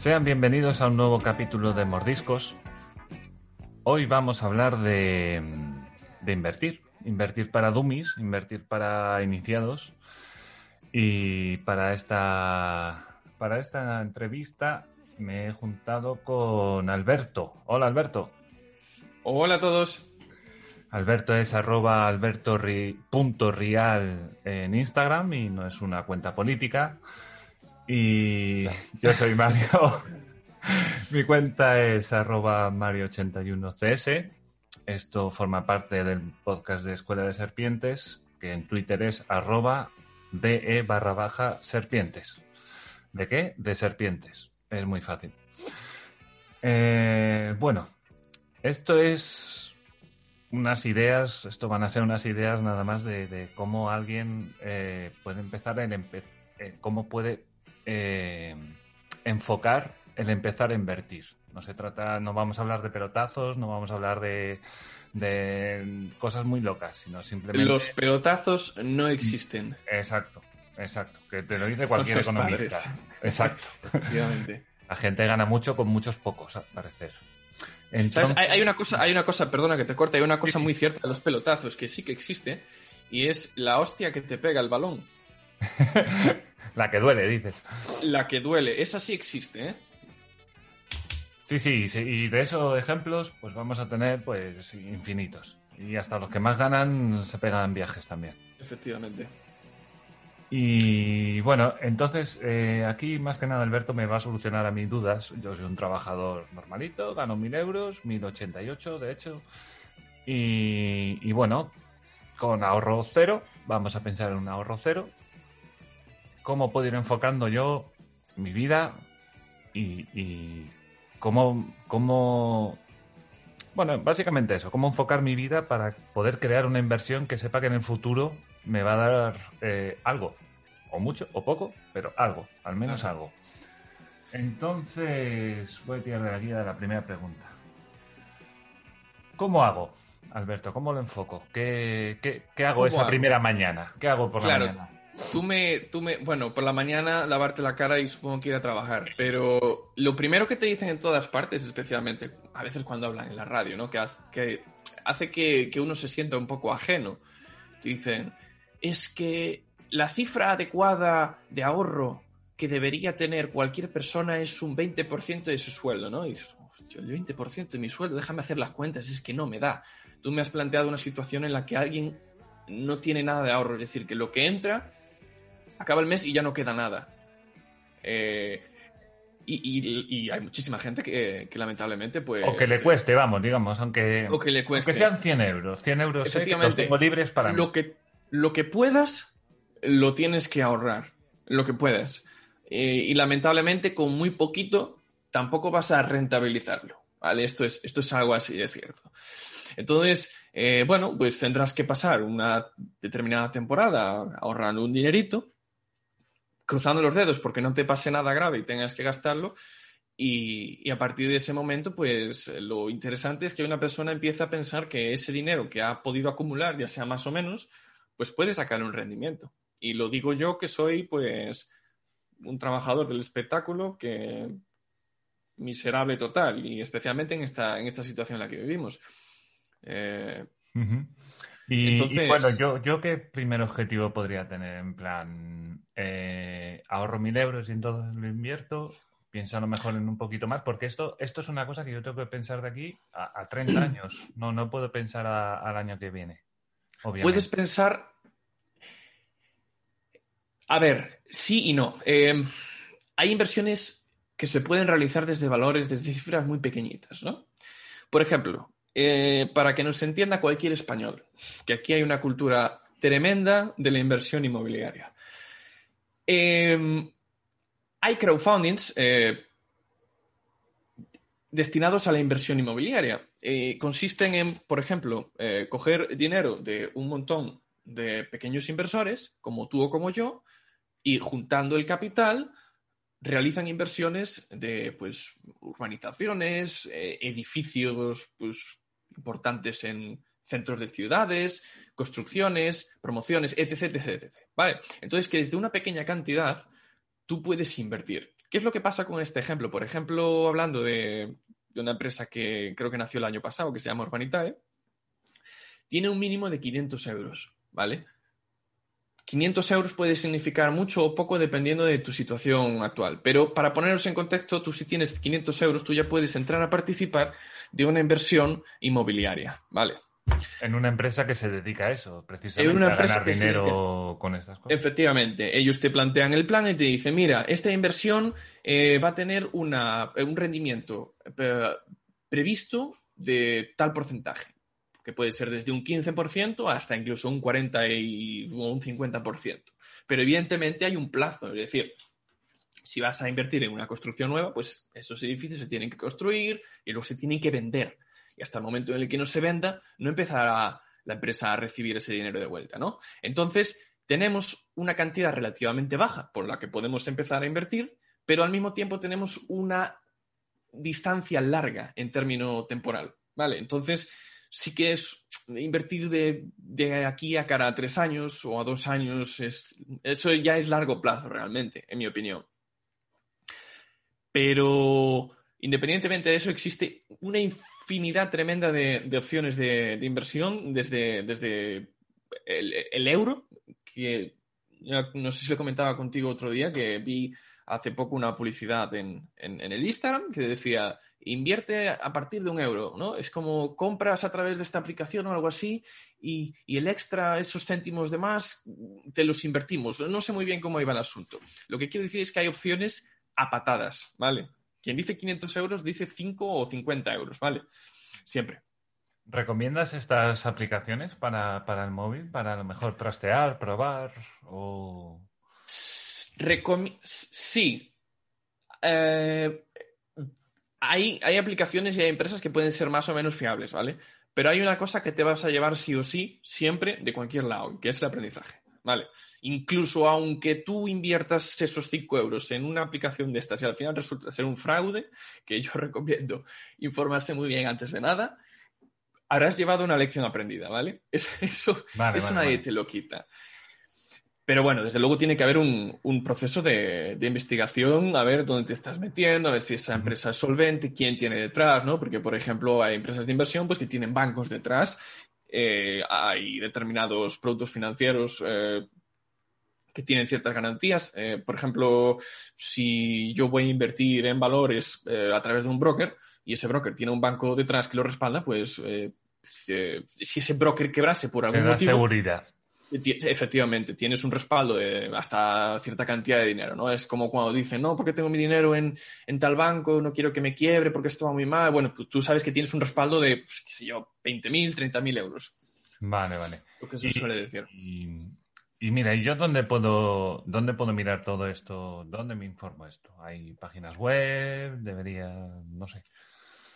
Sean bienvenidos a un nuevo capítulo de Mordiscos. Hoy vamos a hablar de, de invertir. Invertir para dummies, invertir para iniciados. Y para esta, para esta entrevista me he juntado con Alberto. Hola Alberto. Hola a todos. Alberto es arroba alberto.rial en Instagram y no es una cuenta política. Y yo soy Mario. Mi cuenta es arroba mario81cs. Esto forma parte del podcast de Escuela de Serpientes, que en Twitter es arroba de barra baja serpientes. ¿De qué? De serpientes. Es muy fácil. Eh, bueno, esto es unas ideas, esto van a ser unas ideas nada más de, cómo alguien eh, puede empezar en eh, cómo puede eh, enfocar el empezar a invertir. No se trata, no vamos a hablar de pelotazos, no vamos a hablar de, cosas muy locas, sino simplemente. Los pelotazos no existen. Exacto, exacto. Que te lo dice cualquier economista. Exacto. La gente gana mucho con muchos pocos, al parecer. Hay, una cosa, hay una cosa, perdona que te corte, hay una cosa muy cierta de los pelotazos que sí que existe y es la hostia que te pega el balón. la que duele, dices. La que duele, esa sí existe, ¿eh? Sí, sí, sí, y de esos ejemplos pues vamos a tener pues infinitos. Y hasta los que más ganan se pegan viajes también. Efectivamente. Y bueno, entonces eh, aquí más que nada Alberto me va a solucionar a mis dudas. Yo soy un trabajador normalito, gano mil euros, mil ochenta y ocho de hecho. Y, bueno, con ahorro cero, vamos a pensar en un ahorro cero. ¿Cómo puedo ir enfocando yo mi vida y, y cómo, cómo bueno, básicamente eso, cómo enfocar mi vida para poder crear una inversión que sepa que en el futuro me va a dar eh, algo, o mucho, o poco, pero algo, al menos algo. Entonces, voy a tirar de la guía de la primera pregunta. ¿Cómo hago, Alberto? ¿Cómo lo enfoco? ¿Qué, qué, hago esa primera mañana? ¿Qué hago por la mañana? Tú me, tú me, bueno, por la mañana lavarte la cara y supongo que ir a trabajar, pero lo primero que te dicen en todas partes, especialmente a veces cuando hablan en la radio, ¿no? Que, hace que, hace que, que uno se sienta un poco ajeno. Te dicen, es que la cifra adecuada de ahorro que debería tener cualquier persona es un 20% de su sueldo, ¿no? Y dices, el 20% de mi sueldo, déjame hacer las cuentas, es que no me da. Tú me has planteado una situación en la que alguien no tiene nada de ahorro, es decir, que lo que entra acaba el mes y ya no queda nada. Eh, y, hay muchísima gente que, lamentablemente pues... O que le cueste, vamos, digamos, aunque, o que le cueste. sean 100 euros. 100 euros Efectivamente, los tengo libres para lo Que, lo que puedas, lo tienes que ahorrar. Lo que puedas. Eh, y lamentablemente con muy poquito tampoco vas a rentabilizarlo. ¿vale? Esto es, esto es algo así de cierto. Entonces, eh, bueno, pues tendrás que pasar una determinada temporada ahorrando un dinerito cruzando los dedos porque no te pase nada grave y tengas que gastarlo. Y, a partir de ese momento, pues lo interesante es que una persona empieza a pensar que ese dinero que ha podido acumular, ya sea más o menos, pues puede sacar un rendimiento. Y lo digo yo que soy, pues, un trabajador del espectáculo que miserable total y especialmente en esta, en esta situación en la que vivimos. Eh, y, bueno, yo, yo qué primer objetivo podría tener, en plan, eh, ahorro mil euros y entonces lo invierto, pienso a lo mejor en un poquito más, porque esto, esto es una cosa que yo tengo que pensar de aquí a, 30 años, no, no puedo pensar al año que viene. Puedes pensar... A ver, sí y no. Eh, hay inversiones que se pueden realizar desde valores, desde cifras muy pequeñitas, ¿no? Por ejemplo, eh, para que nos entienda cualquier español, que aquí hay una cultura tremenda de la inversión inmobiliaria. Em, hay crowdfundings eh, destinados a la inversión inmobiliaria. Eh, consisten en, por ejemplo, coger dinero de un montón de pequeños inversores, como tú o como yo, y juntando el capital, realizan inversiones de pues, urbanizaciones, edificios pues, importantes en centros de ciudades, construcciones, promociones, etc, etc, etc. ¿Vale? Entonces, que desde una pequeña cantidad tú puedes invertir. ¿Qué es lo que pasa con este ejemplo? Por ejemplo, hablando de, una empresa que creo que nació el año pasado, que se llama Urbanitae, tiene un mínimo de 500 euros, ¿vale? 500 euros puede significar mucho o poco dependiendo de tu situación actual. Pero para ponernos en contexto, tú si tienes 500 euros, tú ya puedes entrar a participar de una inversión inmobiliaria, ¿vale? En una empresa que se dedica a eso, precisamente una a ganar dinero con estas cosas. Efectivamente, ellos te plantean el plan y te dicen, mira, esta inversión eh, va a tener una, un rendimiento eh, previsto de tal porcentaje puede ser desde un 15% hasta incluso un 40 y un 50%. Pero evidentemente hay un plazo, es decir, si vas a invertir en una construcción nueva, pues esos edificios se tienen que construir y luego se tienen que vender. Y hasta el momento en el que no se venda, no empezará la empresa a recibir ese dinero de vuelta, ¿no? Entonces, tenemos una cantidad relativamente baja por la que podemos empezar a invertir, pero al mismo tiempo tenemos una distancia larga en término temporal, ¿vale? Entonces, sí que es invertir de, aquí a cara a tres años o a dos años, es, eso ya es largo plazo realmente, en mi opinión. Pero independientemente de eso, existe una infinidad tremenda de, opciones de, inversión desde, desde el, euro, que no sé si lo comentaba contigo otro día, que vi hace poco una publicidad en el Instagram que decía invierte a partir de un euro, ¿no? Es como compras a través de esta aplicación o algo así y, el extra, esos céntimos de más, te los invertimos. No sé muy bien cómo iba el asunto. Lo que quiero decir es que hay opciones a patadas, ¿vale? Quien dice 500 euros dice 5 o 50 euros, ¿vale? Siempre. ¿Recomiendas estas aplicaciones para, el móvil? Para a lo mejor trastear, probar o... sí. Eh, hay, aplicaciones y hay empresas que pueden ser más o menos fiables, ¿vale? Pero hay una cosa que te vas a llevar sí o sí, siempre, de cualquier lado, que es el aprendizaje, ¿vale? Incluso aunque tú inviertas esos 5 euros en una aplicación de estas y al final resulta ser un fraude, que yo recomiendo informarse muy bien antes de nada, habrás llevado una lección aprendida, ¿vale? Eso, eso, nadie te lo quita. Pero bueno, desde luego tiene que haber un, proceso de, investigación, a ver dónde te estás metiendo, a ver si esa empresa es solvente, quién tiene detrás, ¿no? Porque, por ejemplo, hay empresas de inversión pues, que tienen bancos detrás, eh, hay determinados productos financieros eh, que tienen ciertas garantías. Eh, por ejemplo, si yo voy a invertir en valores a través de un broker y ese broker tiene un banco detrás que lo respalda, pues si ese broker quebrase por algún motivo... seguridad Efectivamente, tienes un respaldo de hasta cierta cantidad de dinero, ¿no? Es como cuando dicen, no, porque tengo mi dinero en, tal banco, no quiero que me quiebre porque esto va muy mal. Bueno, pues tú sabes que tienes un respaldo de, pues, qué sé yo, 20.000, 30.000 euros. Vale, vale. Lo que se suele decir. Y, mira, ¿y yo dónde puedo, dónde puedo mirar todo esto? ¿Dónde me informo esto? ¿Hay páginas web? ¿Debería, no sé?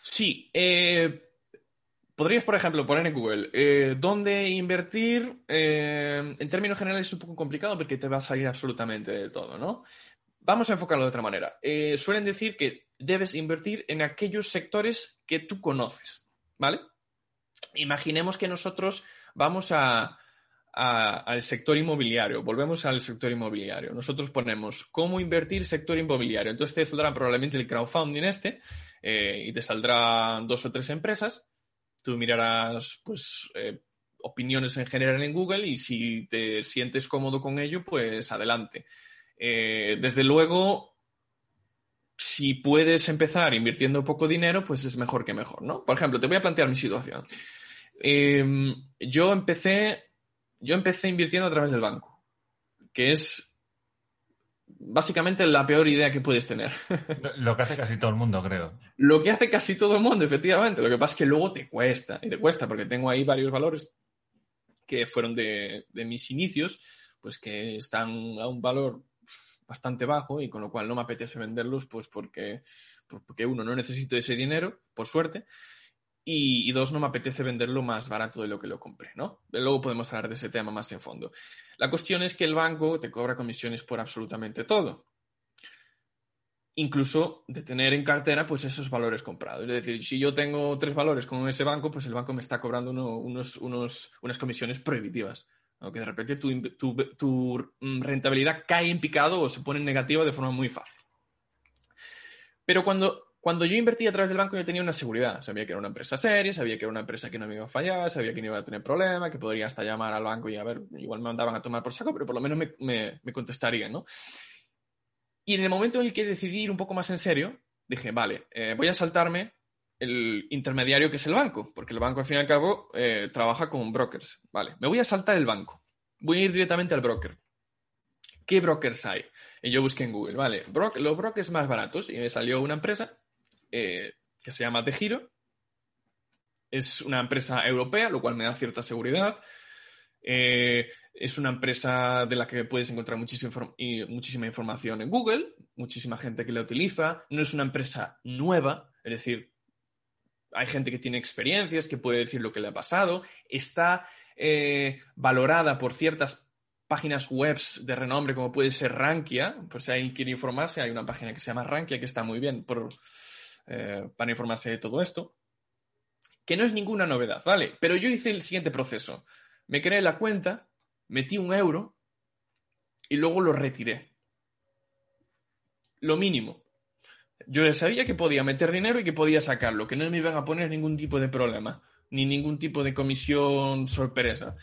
Sí, eh, Podrías, por ejemplo, poner en Google eh, dónde invertir. Eh, en términos generales es un poco complicado porque te va a salir absolutamente de todo, ¿no? Vamos a enfocarlo de otra manera. Eh, suelen decir que debes invertir en aquellos sectores que tú conoces, ¿vale? Imaginemos que nosotros vamos a, al sector inmobiliario. Volvemos al sector inmobiliario. Nosotros ponemos cómo invertir sector inmobiliario. Entonces te saldrá probablemente el crowdfunding este y te saldrán dos o tres empresas tú mirarás pues eh, opiniones en general en Google y si te sientes cómodo con ello, pues adelante. Eh, desde luego, si puedes empezar invirtiendo poco dinero, pues es mejor que mejor, ¿no? Por ejemplo, te voy a plantear mi situación. Em, yo empecé, yo empecé invirtiendo a través del banco, que es básicamente la peor idea que puedes tener. Lo que hace casi todo el mundo, creo. Lo que hace casi todo el mundo, efectivamente. Lo que pasa es que luego te cuesta, y te cuesta, porque tengo ahí varios valores que fueron de, mis inicios, pues que están a un valor bastante bajo y con lo cual no me apetece venderlos, pues porque, porque uno, no necesito ese dinero, por suerte, y, dos, no me apetece venderlo más barato de lo que lo compré, ¿no? Luego podemos hablar de ese tema más en fondo. La cuestión es que el banco te cobra comisiones por absolutamente todo. Incluso de tener en cartera pues esos valores comprados. Es decir, si yo tengo tres valores con ese banco, pues el banco me está cobrando unos, unas comisiones prohibitivas. Aunque de repente tu, tu, rentabilidad cae en picado o se pone en negativa de forma muy fácil. Pero cuando, cuando yo invertí a través del banco yo tenía una seguridad. Sabía que era una empresa seria, sabía que era una empresa que no me iba a fallar, sabía que no iba a tener problema, que podría hasta llamar al banco y a ver, igual me mandaban a tomar por saco, pero por lo menos me, me, me contestarían, ¿no? Y en el momento en el que decidí ir un poco más en serio, dije, vale, eh, voy a saltarme el intermediario que es el banco, porque el banco al fin y al cabo eh, trabaja con brokers. Vale, me voy a saltar el banco. Voy a ir directamente al broker. ¿Qué brokers hay? Y yo busqué en Google, vale, los brokers más baratos y me salió una empresa eh, que se llama Giro. Es una empresa europea, lo cual me da cierta seguridad. Eh, es una empresa de la que puedes encontrar muchísima, información en Google, muchísima gente que la utiliza. No es una empresa nueva, es decir, hay gente que tiene experiencias, que puede decir lo que le ha pasado. Está eh, valorada por ciertas páginas web de renombre como puede ser Rankia, por si alguien quiere informarse, hay una página que se llama Rankia que está muy bien eh, para informarse de todo esto, que no es ninguna novedad, ¿vale? Pero yo hice el siguiente proceso. Me creé la cuenta, metí un euro y luego lo retiré. Lo mínimo. Yo sabía que podía meter dinero y que podía sacarlo, que no me iban a poner ningún tipo de problema, ni ningún tipo de comisión sorpresa.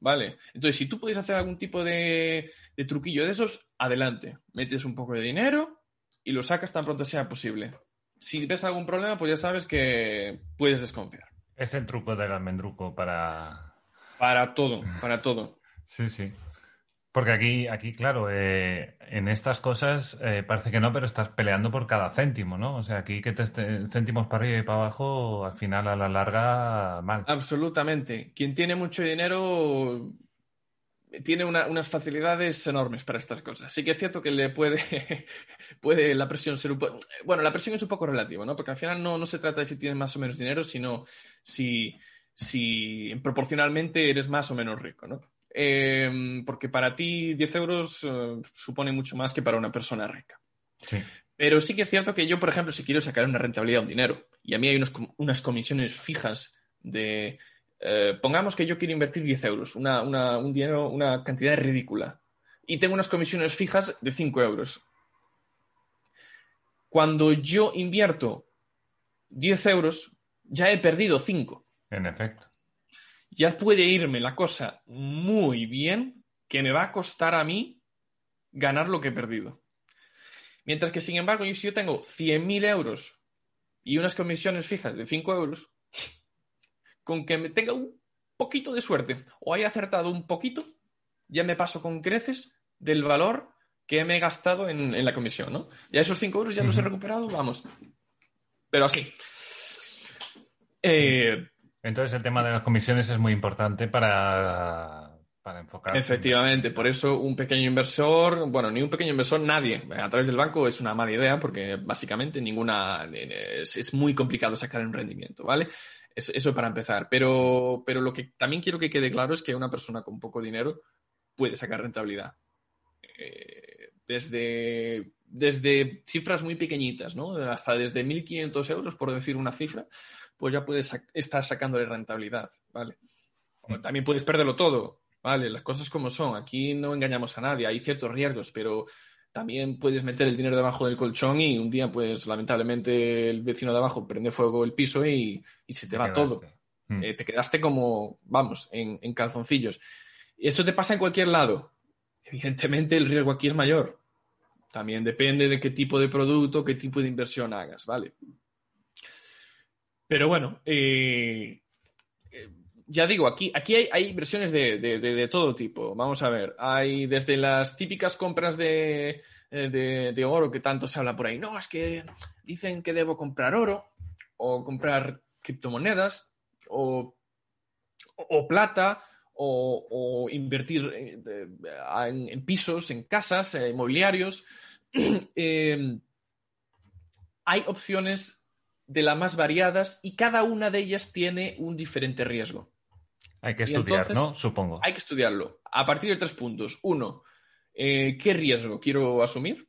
¿Vale? Entonces, si tú puedes hacer algún tipo de, truquillo de esos, adelante. Metes un poco de dinero y lo sacas tan pronto sea posible. Si ves algún problema, pues ya sabes que puedes desconfiar. Es el truco del almendruco para... Para todo, para todo. sí, sí. Porque aquí, aquí claro, eh, en estas cosas eh, parece que no, pero estás peleando por cada céntimo, ¿no? O sea, aquí que te céntimos para arriba y para abajo, al final a la larga, mal. Absolutamente. Quien tiene mucho dinero tiene unas facilidades enormes para estas cosas. Sí que es cierto que le puede, puede la presión ser un poco... Bueno, la presión es un poco relativa, ¿no? Porque al final no, no se trata de si tienes más o menos dinero, sino si, si proporcionalmente eres más o menos rico, ¿no? Em, porque para ti 10 euros eh, supone mucho más que para una persona rica. Pero sí que es cierto que yo, por ejemplo, si quiero sacar una rentabilidad, un dinero, y a mí hay unas comisiones fijas de, eh, pongamos que yo quiero invertir 10 euros, una, un dinero, una cantidad ridícula, y tengo unas comisiones fijas de 5 euros. Cuando yo invierto 10 euros, ya he perdido 5. En efecto ya puede irme la cosa muy bien que me va a costar a mí ganar lo que he perdido. Mientras que, sin embargo, yo, si yo tengo 100.000 euros y unas comisiones fijas de 5 euros, con que me tenga un poquito de suerte o haya acertado un poquito, ya me paso con creces del valor que me he gastado en, la comisión, ¿no? Ya esos 5 euros ya los he recuperado, vamos. Pero así. Eh, entonces el tema de las comisiones es muy importante para, para enfocar. Efectivamente, por eso un pequeño inversor, bueno, ni un pequeño inversor, nadie, a través del banco es una mala idea porque básicamente ninguna, es, muy complicado sacar un rendimiento, ¿vale? Eso, para empezar. Pero, pero lo que también quiero que quede claro es que una persona con poco dinero puede sacar rentabilidad. Eh, desde, desde cifras muy pequeñitas, ¿no? Hasta desde 1.500 euros, por decir una cifra, pues ya puedes estar sacándole rentabilidad, ¿vale? Mm. también puedes perderlo todo, ¿vale? Las cosas como son. Aquí no engañamos a nadie, hay ciertos riesgos, pero también puedes meter el dinero debajo del colchón y un día, pues lamentablemente, el vecino de abajo prende fuego el piso y, se te, va todo. Mm. Eh, te quedaste como, vamos, en, en calzoncillos. Y eso te pasa en cualquier lado. Evidentemente, el riesgo aquí es mayor. También depende de qué tipo de producto, qué tipo de inversión hagas, ¿vale? Pero bueno, eh, ya digo, aquí, aquí hay, versiones de, todo tipo. Vamos a ver, hay desde las típicas compras de, eh, de, oro que tanto se habla por ahí. No, es que dicen que debo comprar oro o comprar criptomonedas o, o plata o, invertir en, en, pisos, en casas, inmobiliarios. hay opciones de las más variadas y cada una de ellas tiene un diferente riesgo. Hay que estudiar, ¿no? Supongo. Hay que estudiarlo. A partir de tres puntos. Uno, eh, ¿qué riesgo quiero asumir?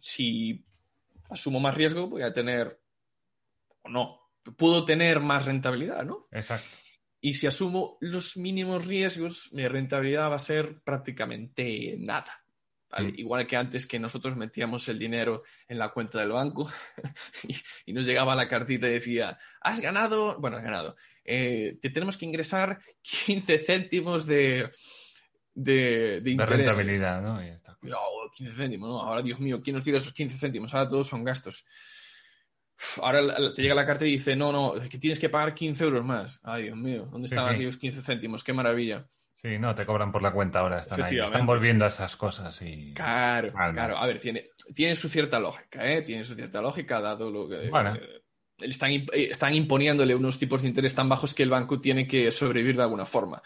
Si asumo más riesgo, voy a tener o no. Puedo tener más rentabilidad, ¿no? Exacto. Y si asumo los mínimos riesgos, mi rentabilidad va a ser prácticamente nada. ¿Vale? Mm. Igual que antes que nosotros metíamos el dinero en la cuenta del banco y, y nos llegaba la cartita y decía, has ganado, bueno, has ganado, eh, te tenemos que ingresar 15 céntimos de, de, de De rentabilidad, ¿no? Y está. Oh, 15 céntimos, ¿no? Ahora, Dios mío, ¿quién nos tira esos 15 céntimos? Ahora todos son gastos. Ahora te llega la carta y dice, no, no, que tienes que pagar 15 euros más. Ay, Dios mío, ¿dónde Sí, estaban sí. aquellos 15 céntimos? Qué maravilla. Sí, no, te cobran por la cuenta ahora. Están ahí. Están volviendo a esas cosas y. Claro, claro. A ver, tiene, tiene su cierta lógica, ¿eh? Tiene su cierta lógica, dado lo que. Bueno. eh, están, eh, están imponiéndole unos tipos de interés tan bajos que el banco tiene que sobrevivir de alguna forma.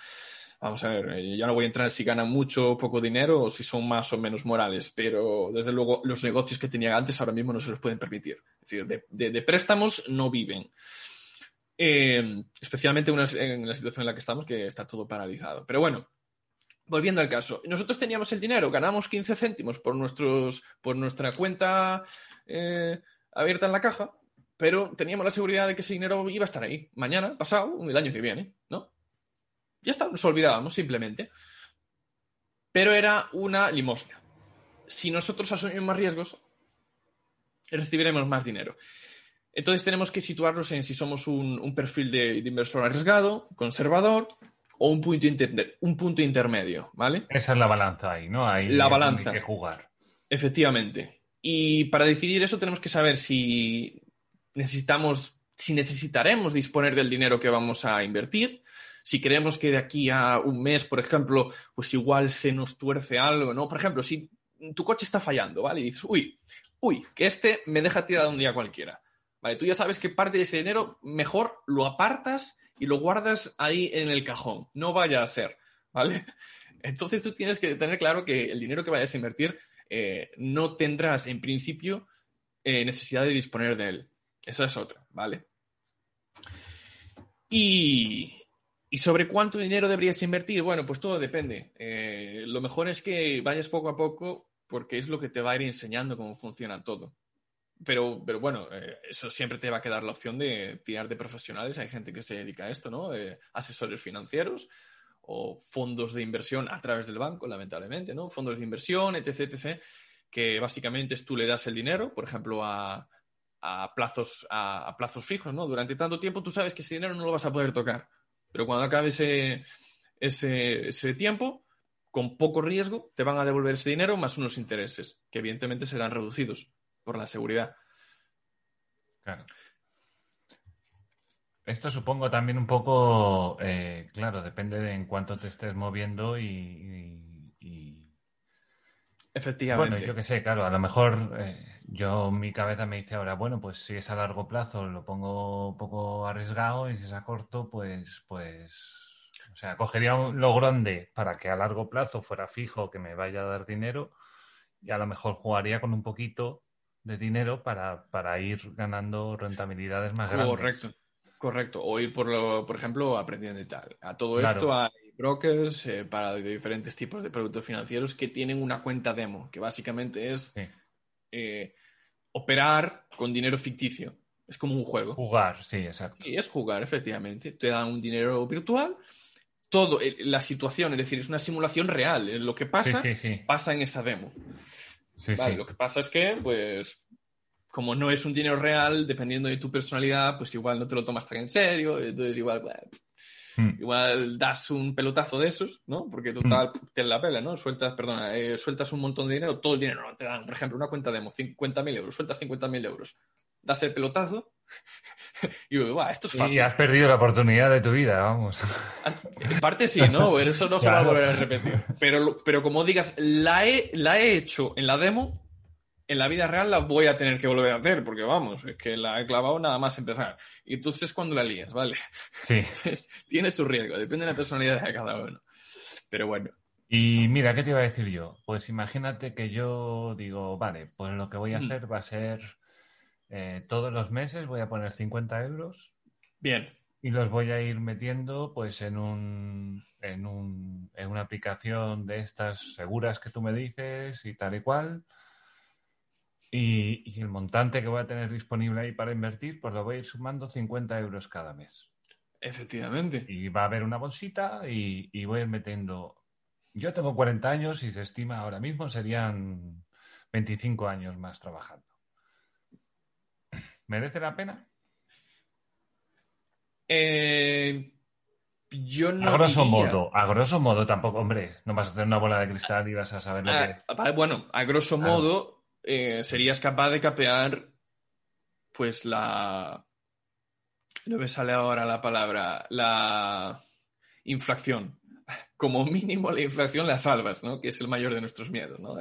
Vamos a ver, eh, ya no voy a entrar si ganan mucho o poco dinero o si son más o menos morales, pero desde luego los negocios que tenían antes ahora mismo no se los pueden permitir. Es decir, de, de- de préstamos no viven. Eh, especialmente una- en la situación en la que estamos, que está todo paralizado. Pero bueno, volviendo al caso, nosotros teníamos el dinero, ganamos 15 céntimos por, nuestros, por nuestra cuenta eh, abierta en la caja, pero teníamos la seguridad de que ese dinero iba a estar ahí mañana, pasado, el año que viene, ¿no? Ya está, nos olvidábamos simplemente. Pero era una limosna. Si nosotros asumimos más riesgos, recibiremos más dinero. Entonces tenemos que situarnos en si somos un, un perfil de, de inversor arriesgado, conservador o un punto, inter- un punto intermedio, ¿vale? Esa es la balanza ahí, ¿no? Ahí La balanza. Hay que jugar. Efectivamente. Y para decidir eso tenemos que saber si necesitamos, si necesitaremos disponer del dinero que vamos a invertir, si creemos que de aquí a un mes, por ejemplo, pues igual se nos tuerce algo, ¿no? Por ejemplo, si tu coche está fallando, ¿vale? Y dices, uy, uy, que este me deja tirado un día cualquiera. Vale, tú ya sabes que parte de ese dinero mejor lo apartas y lo guardas ahí en el cajón. No vaya a ser, ¿vale? Entonces tú tienes que tener claro que el dinero que vayas a invertir eh, no tendrás en principio eh, necesidad de disponer de él. Esa es otra, ¿vale? Y, y sobre cuánto dinero deberías invertir, bueno, pues todo depende. Eh, lo mejor es que vayas poco a poco porque es lo que te va a ir enseñando cómo funciona todo. Pero, pero bueno, eh, eso siempre te va a quedar la opción de tirar de profesionales. Hay gente que se dedica a esto, ¿no? Eh, asesores financieros o fondos de inversión a través del banco, lamentablemente, ¿no? Fondos de inversión, etc., etc., que básicamente es tú le das el dinero, por ejemplo, a, a plazos, a, plazos fijos, ¿no? Durante tanto tiempo tú sabes que ese dinero no lo vas a poder tocar. Pero cuando acabe ese, ese, ese tiempo, con poco riesgo, te van a devolver ese dinero más unos intereses, que evidentemente serán reducidos por la seguridad. Claro. Esto supongo también un poco, eh, claro, depende de en cuánto te estés moviendo y, y- y- Efectivamente. bueno, yo qué sé, claro, a lo mejor eh, yo mi cabeza me dice ahora, bueno, pues si es a largo plazo lo pongo un poco arriesgado y si es a corto, pues, pues, o sea, cogería un- lo grande para que a largo plazo fuera fijo, que me vaya a dar dinero y a lo mejor jugaría con un poquito de dinero para, para ir ganando rentabilidades más grandes. Correcto, correcto. O ir, por, lo- por ejemplo, aprendiendo y tal. A todo Claro. esto hay brokers eh, para diferentes tipos de productos financieros que tienen una cuenta demo, que básicamente es Sí. eh, operar con dinero ficticio. Es como un juego. Jugar, sí, exacto. Y es jugar, efectivamente. Te dan un dinero virtual. Todo, eh, la situación, es decir, es una simulación real. Lo que Sí, pasa, sí, sí. pasa en esa demo. Sí, Vale, sí. Lo que pasa es que, pues, como no es un dinero real, dependiendo de tu personalidad, pues igual no te lo tomas tan en serio, entonces igual, bueno, Mm. igual das un pelotazo de esos, ¿no? Porque total, te la pela, ¿no? Sueltas, perdona, eh, sueltas un montón de dinero, todo el dinero, ¿no? Te dan, por ejemplo, una cuenta demo, 50.000 euros, sueltas 50.000 euros, das el pelotazo y digo, "Buah, esto es fácil. Y has perdido la oportunidad de tu vida, vamos. En parte sí, ¿no? Eso no se va a volver a repetir. Pero, pero como digas, la he, la he hecho en la demo, en la vida real la voy a tener que volver a hacer, porque vamos, es que la he clavado nada más empezar. Y entonces cuando la lías, ¿vale? Sí. Entonces, tiene su riesgo, depende de la personalidad de cada uno. Pero bueno, Y mira, ¿qué te iba a decir yo? Pues imagínate que yo digo, vale, pues lo que voy a Mm. hacer va a ser eh, todos los meses voy a poner 50 euros bien, y los voy a ir metiendo pues en un, en un, en una aplicación de estas seguras que tú me dices y tal y cual. Y, y el montante que voy a tener disponible ahí para invertir, pues lo voy a ir sumando 50 euros cada mes. efectivamente. Y va a haber una bolsita y, y voy a ir metiendo Yo tengo 40 años y se estima ahora mismo serían 25 años más trabajando. ¿Merece la pena? Eh, yo no. a grosso diría- modo, a grosso modo tampoco, hombre, no vas a hacer una bola de cristal y vas a saber lo que... Ah, ah, bueno, a grosso Claro. modo, eh, serías capaz de capear, pues la. No me sale ahora la palabra. La inflación. Como mínimo, la inflación la salvas, ¿no? Que es el mayor de nuestros miedos, ¿no?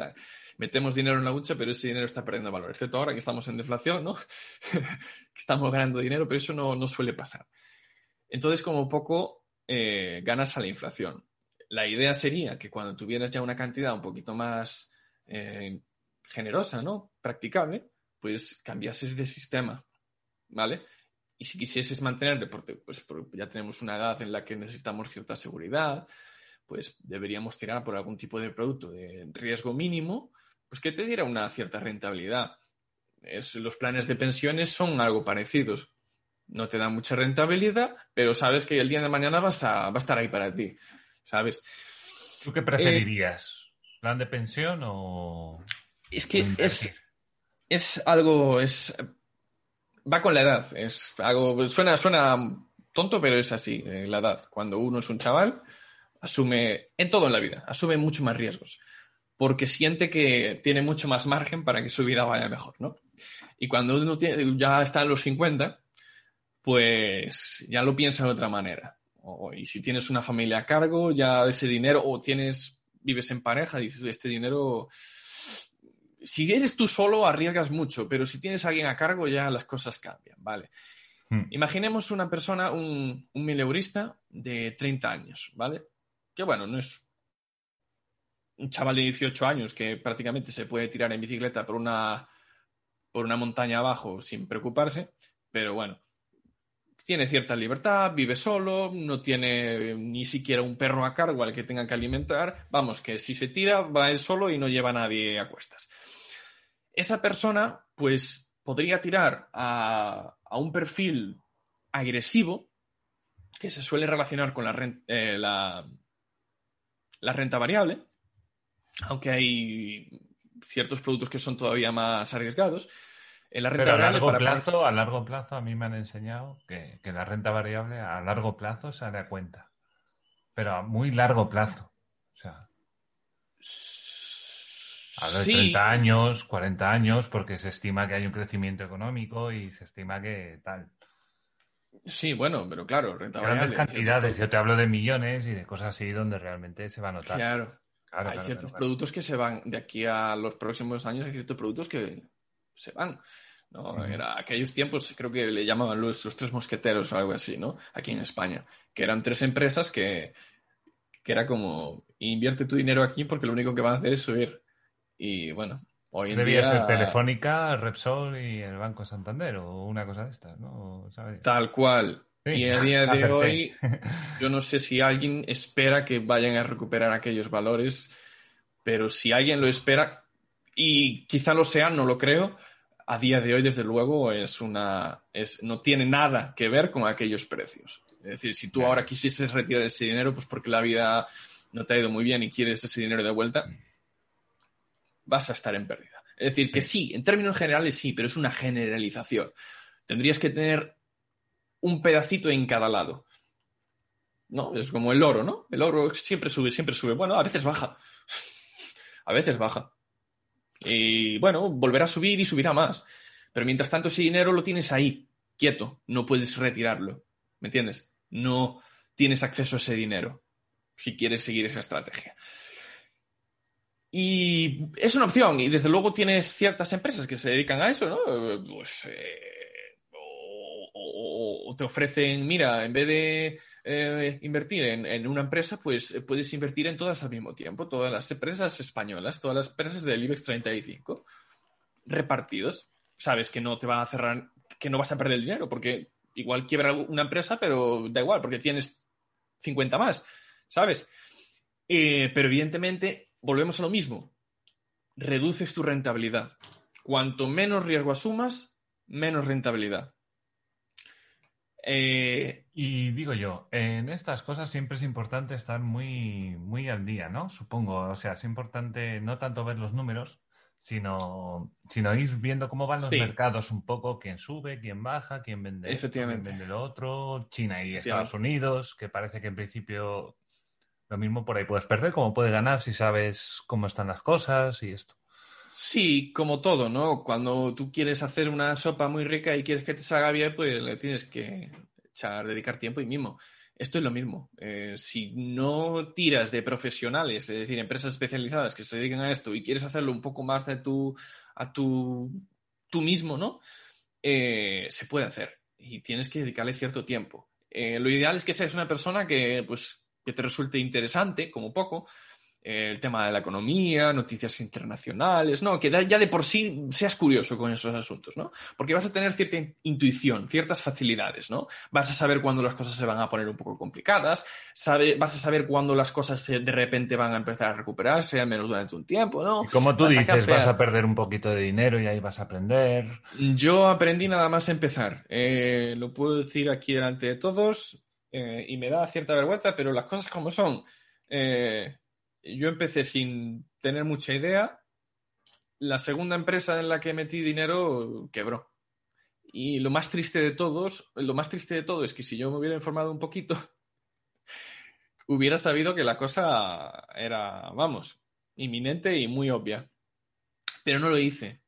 Metemos dinero en la hucha, pero ese dinero está perdiendo valor. Excepto ahora que estamos en deflación, ¿no? estamos ganando dinero, pero eso no, no suele pasar. Entonces, como poco, eh, ganas a la inflación. La idea sería que cuando tuvieras ya una cantidad un poquito más eh, generosa, ¿no? Practicable, pues cambiases de sistema, ¿vale? Y si quisieses mantenerle, porque pues, ya tenemos una edad en la que necesitamos cierta seguridad, pues deberíamos tirar por algún tipo de producto de riesgo mínimo, pues que te diera una cierta rentabilidad. Es- los planes de pensiones son algo parecidos. No te dan mucha rentabilidad, pero sabes que el día de mañana vas a, va a estar ahí para ti, ¿sabes? ¿Tú qué preferirías? ¿Plan de pensión o...? Es que es, es algo, es va con la edad. Es algo, suena, suena tonto, pero es así, eh, la edad. Cuando uno es un chaval, asume, en todo en la vida, asume mucho más riesgos. Porque siente que tiene mucho más margen para que su vida vaya mejor, ¿no? Y cuando uno tiene- ya está en los 50, pues ya lo piensa de otra manera. O- y si tienes una familia a cargo, ya ese dinero, o tienes, vives en pareja, dices, este dinero si eres tú solo, arriesgas mucho, pero si tienes a alguien a cargo, ya las cosas cambian, ¿vale? Hmm. Imaginemos una persona, un, un mileurista de 30 años, ¿vale? Que bueno, no es un chaval de 18 años que prácticamente se puede tirar en bicicleta por una, por una montaña abajo sin preocuparse, pero bueno, tiene cierta libertad, vive solo, no tiene ni siquiera un perro a cargo al que tenga que alimentar. Vamos, que si se tira, va él solo y no lleva a nadie a cuestas. Esa persona, pues, podría tirar a, a un perfil agresivo que se suele relacionar con la, ren- eh, la, la renta variable, aunque hay ciertos productos que son todavía más arriesgados. En la renta Pero a largo plazo, a largo plazo a mí me han enseñado que, que la renta variable a largo plazo sale a cuenta. Pero a muy largo plazo. O sea, a ver, Sí. 30 años, 40 años, porque se estima que hay un crecimiento económico y se estima que tal. Sí, bueno, pero claro, renta Grandes variable. cantidades. Yo te hablo de millones y de cosas así donde realmente se va a notar. Claro, Claro, hay claro, ciertos productos que se van de aquí a los próximos años, hay ciertos productos que se van. ¿no? Ujú. Era aquellos tiempos, creo que le llamaban los, los tres mosqueteros o algo así, ¿no? Aquí en España, que eran tres empresas que, que era como invierte tu dinero aquí porque lo único que van a hacer es subir. Y bueno, hoy en Debía día ser Telefónica, Repsol y el Banco Santander o una cosa de estas, ¿no? ¿Sabes? tal cual. Sí, Y a día de hoy, yo no sé si alguien espera que vayan a recuperar aquellos valores, pero si alguien lo espera, y quizá lo sea, no lo creo, a día de hoy, desde luego, es una, es, no tiene nada que ver con aquellos precios. Es decir, si tú Claro. ahora quisieses retirar ese dinero, pues porque la vida no te ha ido muy bien y quieres ese dinero de vuelta, vas a estar en pérdida. Es decir, que sí, en términos generales sí, pero es una generalización. Tendrías que tener un pedacito en cada lado. ¿No? Es como el oro, ¿no? El oro siempre sube, siempre sube. Bueno, a veces baja. A veces baja. Y bueno, volverá a subir y subirá más. Pero mientras tanto, ese dinero lo tienes ahí, quieto. No puedes retirarlo. ¿Me entiendes? No tienes acceso a ese dinero si quieres seguir esa estrategia. Y es una opción, y desde luego tienes ciertas empresas que se dedican a eso, ¿no? Pues, eh, o- te ofrecen, mira, en vez de eh, invertir en, en una empresa, pues eh, puedes invertir en todas al mismo tiempo, todas las empresas españolas, todas las empresas del IBEX 35, repartidos. Sabes que no te van a cerrar, que no vas a perder el dinero, porque igual quiebra una empresa, pero da igual, porque tienes 50 más, ¿sabes? Eh, pero evidentemente, volvemos a lo mismo. Reduces tu rentabilidad. Cuanto menos riesgo asumas, menos rentabilidad. Eh, y digo yo, en estas cosas siempre es importante estar muy, muy al día, ¿no? Supongo, o sea, es importante no tanto ver los números, sino, sino ir viendo cómo van los mercados un poco, quién sube, quién baja, quién vende, Efectivamente. quién vende lo otro, China y Estados Unidos, que parece que en principio lo mismo por ahí puedes perder, como puedes ganar si sabes cómo están las cosas y esto. Sí, como todo, ¿no? Cuando tú quieres hacer una sopa muy rica y quieres que te salga bien, pues le tienes que echar, dedicar tiempo y mismo. Esto es lo mismo. Eh, si no tiras de profesionales, es decir, empresas especializadas que se dedican a esto y quieres hacerlo un poco más de tu, a tu, tú mismo, ¿no? Eh, se puede hacer y tienes que dedicarle cierto tiempo. Eh, lo ideal es que seas una persona que, pues, que te resulte interesante, como poco, el tema de la economía, noticias internacionales, ¿no? Que ya de por sí seas curioso con esos asuntos, ¿no? Porque vas a tener cierta intuición, ciertas facilidades, ¿no? Vas a saber cuándo las cosas se van a poner un poco complicadas, sabe, vas a saber cuándo las cosas de repente van a empezar a recuperarse, al menos durante un tiempo, ¿no? Y como tú dices, vas a perder un poquito de dinero y ahí vas a aprender. Yo aprendí nada más empezar. Eh, lo puedo decir aquí delante de todos eh, y me da cierta vergüenza, pero las cosas como son. Eh, yo empecé sin tener mucha idea. La segunda empresa en la que metí dinero quebró. Y lo más triste de todos, lo más triste de todo es que si yo me hubiera informado un poquito, hubiera sabido que la cosa era, vamos, inminente y muy obvia. Pero no lo hice.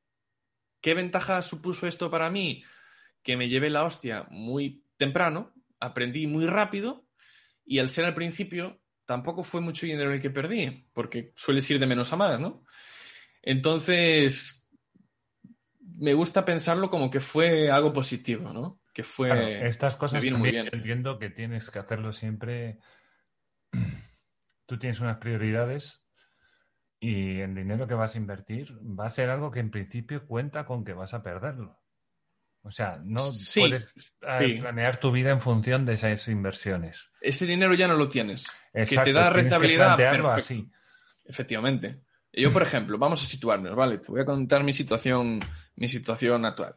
¿Qué ventaja supuso esto para mí? Que me llevé la hostia muy temprano, aprendí muy rápido y al ser al principio tampoco fue mucho dinero el que perdí, porque sueles ir de menos a más, ¿no? Entonces, me gusta pensarlo como que fue algo positivo, ¿no? Que fue... estas cosas muy bien. entiendo que tienes que hacerlo siempre. Tú tienes unas prioridades y el dinero que vas a invertir va a ser algo que en principio cuenta con que vas a perderlo. O sea, no puedes eh, planear tu vida en función de esas inversiones. Ese dinero ya no lo tienes. que te da rentabilidad. así. Efectivamente. Yo, por ejemplo, vamos a situarnos, ¿vale? Te voy a contar mi situación, mi situación actual.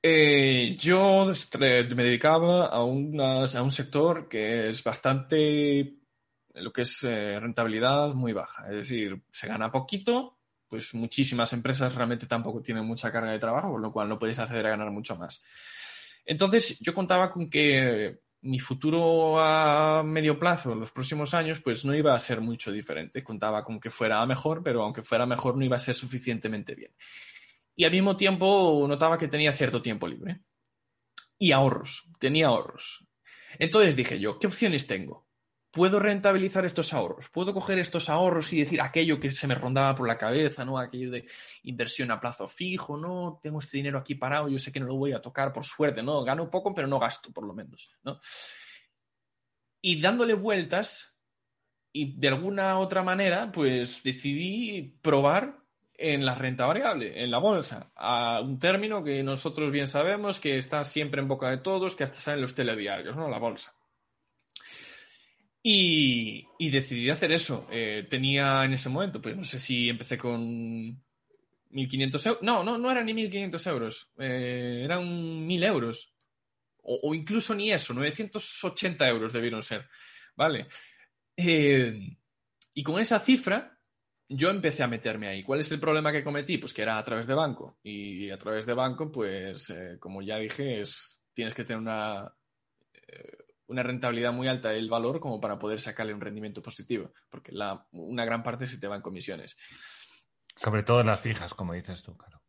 Eh, yo me dedicaba a, a, un sector que es bastante, lo que es eh, rentabilidad muy baja. Es decir, se gana poquito pues muchísimas empresas realmente tampoco tienen mucha carga de trabajo, por lo cual no puedes acceder a ganar mucho más. Entonces, yo contaba con que mi futuro a medio plazo, en los próximos años, pues no iba a ser mucho diferente. Contaba con que fuera mejor, pero aunque fuera mejor, no iba a ser suficientemente bien. Y al mismo tiempo notaba que tenía cierto tiempo libre. Y ahorros, tenía ahorros. Entonces dije yo, ¿qué opciones tengo? Puedo rentabilizar estos ahorros, puedo coger estos ahorros y decir aquello que se me rondaba por la cabeza, ¿no? Aquello de inversión a plazo fijo, ¿no? Tengo este dinero aquí parado, yo sé que no lo voy a tocar por suerte, ¿no? Gano poco, pero no gasto, por lo menos, ¿no? Y dándole vueltas y de alguna otra manera, pues decidí probar en la renta variable, en la bolsa, a un término que nosotros bien sabemos que está siempre en boca de todos, que hasta salen los telediarios, ¿no? La bolsa. Y, decidí hacer eso. Eh, tenía en ese momento, pues no sé si empecé con 1.500 euros. No, no, no eran ni 1.500 euros. Eh, eran 1.000 euros. O, incluso ni eso, 980 euros debieron ser. ¿Vale? Eh, y con esa cifra, yo empecé a meterme ahí. ¿Cuál es el problema que cometí? Pues que era a través de banco. Y a través de banco, pues, como ya dije, es, tienes que tener una una rentabilidad muy alta del valor como para poder sacarle un rendimiento positivo, porque la, una gran parte se te va en comisiones. Sobre todo en las fijas, como dices tú, claro.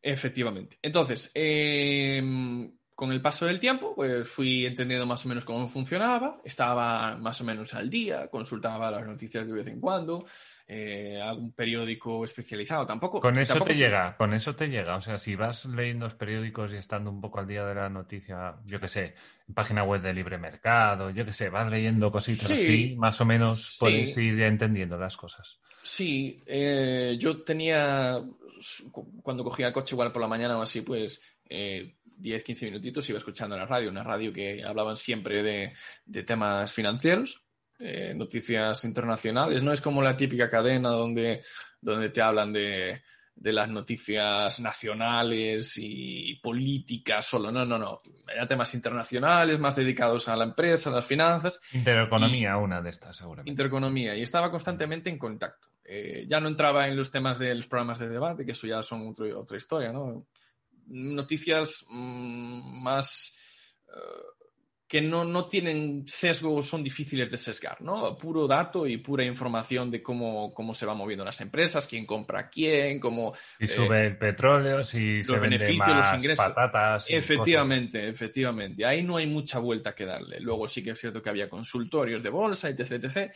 Efectivamente. Entonces, em, con el paso del tiempo, pues fui entendiendo más o menos cómo funcionaba, estaba más o menos al día, consultaba las noticias de vez en cuando, eh, algún periódico especializado. Tampoco. Con eso te llega, con eso te llega. O sea, si vas leyendo los periódicos y estando un poco al día de la noticia, yo qué sé, página web de Libre Mercado, yo qué sé, vas leyendo cositas así, más o menos puedes ir entendiendo las cosas. Sí, eh, yo tenía, cuando cogía el coche igual por la mañana o así, pues 10, eh, 15 minutitos iba escuchando la radio, una radio que hablaban siempre de, de temas financieros eh, noticias internacionales. No es como la típica cadena donde, donde te hablan de, de las noticias nacionales y políticas solo. No, no, no. Hay temas internacionales más dedicados a la empresa, a las finanzas. Intereconomía, una de estas, seguramente. Intereconomía. Y estaba constantemente en contacto. Eh, ya no entraba en los temas de los programas de debate, que eso ya son otra historia, ¿no? Noticias mm, más. Eh, que no, no tienen sesgo, son difíciles de sesgar, ¿no? Puro dato y pura información de cómo, cómo se van moviendo las empresas, quién compra a quién, cómo... Y eh, sube el petróleo, si se beneficios, más los ingresos. patatas... efectivamente, efectivamente. Ahí no hay mucha vuelta que darle. Luego sí que es cierto que había consultorios de bolsa, etc, etc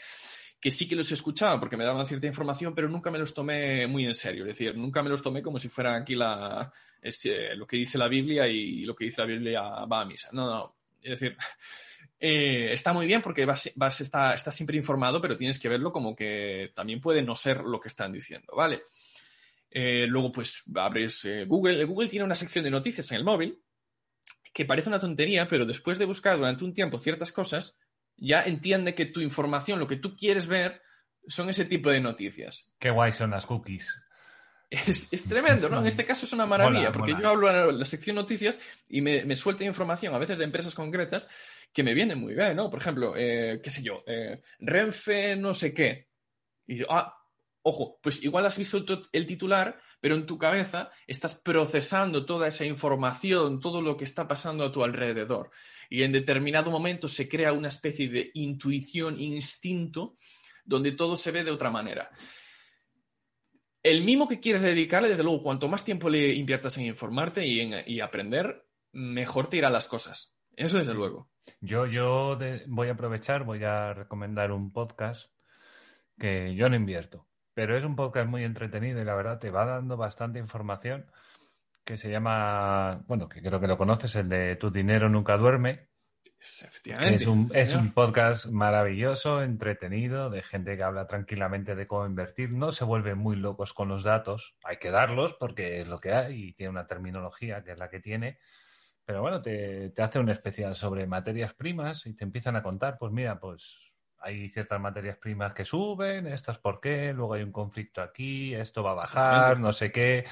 que sí que los escuchaba porque me daban cierta información, pero nunca me los tomé muy en serio. Es decir, nunca me los tomé como si fuera aquí la, eh, lo que dice la Biblia y lo que dice la Biblia va a misa. No, no. Es decir, eh, está muy bien porque vas, siempre informado, pero tienes que verlo como que también puede no ser lo que están diciendo, ¿vale? Eh, luego, pues abres eh, Google. Google tiene una sección de noticias en el móvil que parece una tontería, pero después de buscar durante un tiempo ciertas cosas, ya entiende que tu información, lo que tú quieres ver, son ese tipo de noticias. Qué guay son las cookies. Es, tremendo, ¿no? En este caso es una maravilla, porque yo hablo en la sección noticias y me, suelta información, a veces de empresas concretas, que me viene muy bien, ¿no? Por ejemplo, eh, qué sé yo, eh, Renfe no sé qué. Y yo, ah, ojo, pues igual has visto el titular, pero en tu cabeza estás procesando toda esa información, todo lo que está pasando a tu alrededor. Y en determinado momento se crea una especie de intuición, instinto, donde todo se ve de otra manera el mimo que quieres dedicarle, desde luego, cuanto más tiempo le inviertas en informarte y en aprender, mejor te irán las cosas. Eso desde luego. Yo, yo voy a aprovechar, voy a recomendar un podcast que yo no invierto, pero es un podcast muy entretenido y la verdad te va dando bastante información que se llama, bueno, que creo que lo conoces, el de Tu dinero nunca duerme, es un, es un podcast maravilloso, entretenido, de gente que habla tranquilamente de cómo invertir. No se vuelven muy locos con los datos, hay que darlos porque es lo que hay y tiene una terminología que es la que tiene. Pero bueno, te, te hace un especial sobre materias primas y te empiezan a contar, pues mira, pues hay ciertas materias primas que suben, estas por qué, luego hay un conflicto aquí, esto va a bajar, no sé qué,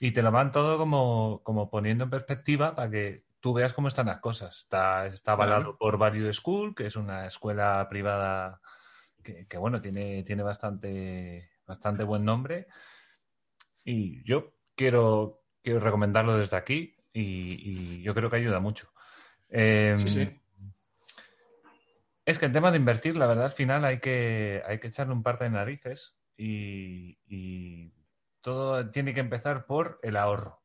y te lo van todo como, como poniendo en perspectiva para que tú veas cómo están las cosas. Está, está avalado por Value School, que es una escuela privada que, bueno, tiene, tiene bastante, bastante buen nombre. Y yo quiero, quiero recomendarlo desde aquí y, yo creo que ayuda mucho. Em, sí, sí. Es que en tema de invertir, la verdad, al final hay que, hay que echarle un par de narices y, y todo tiene que empezar por el ahorro.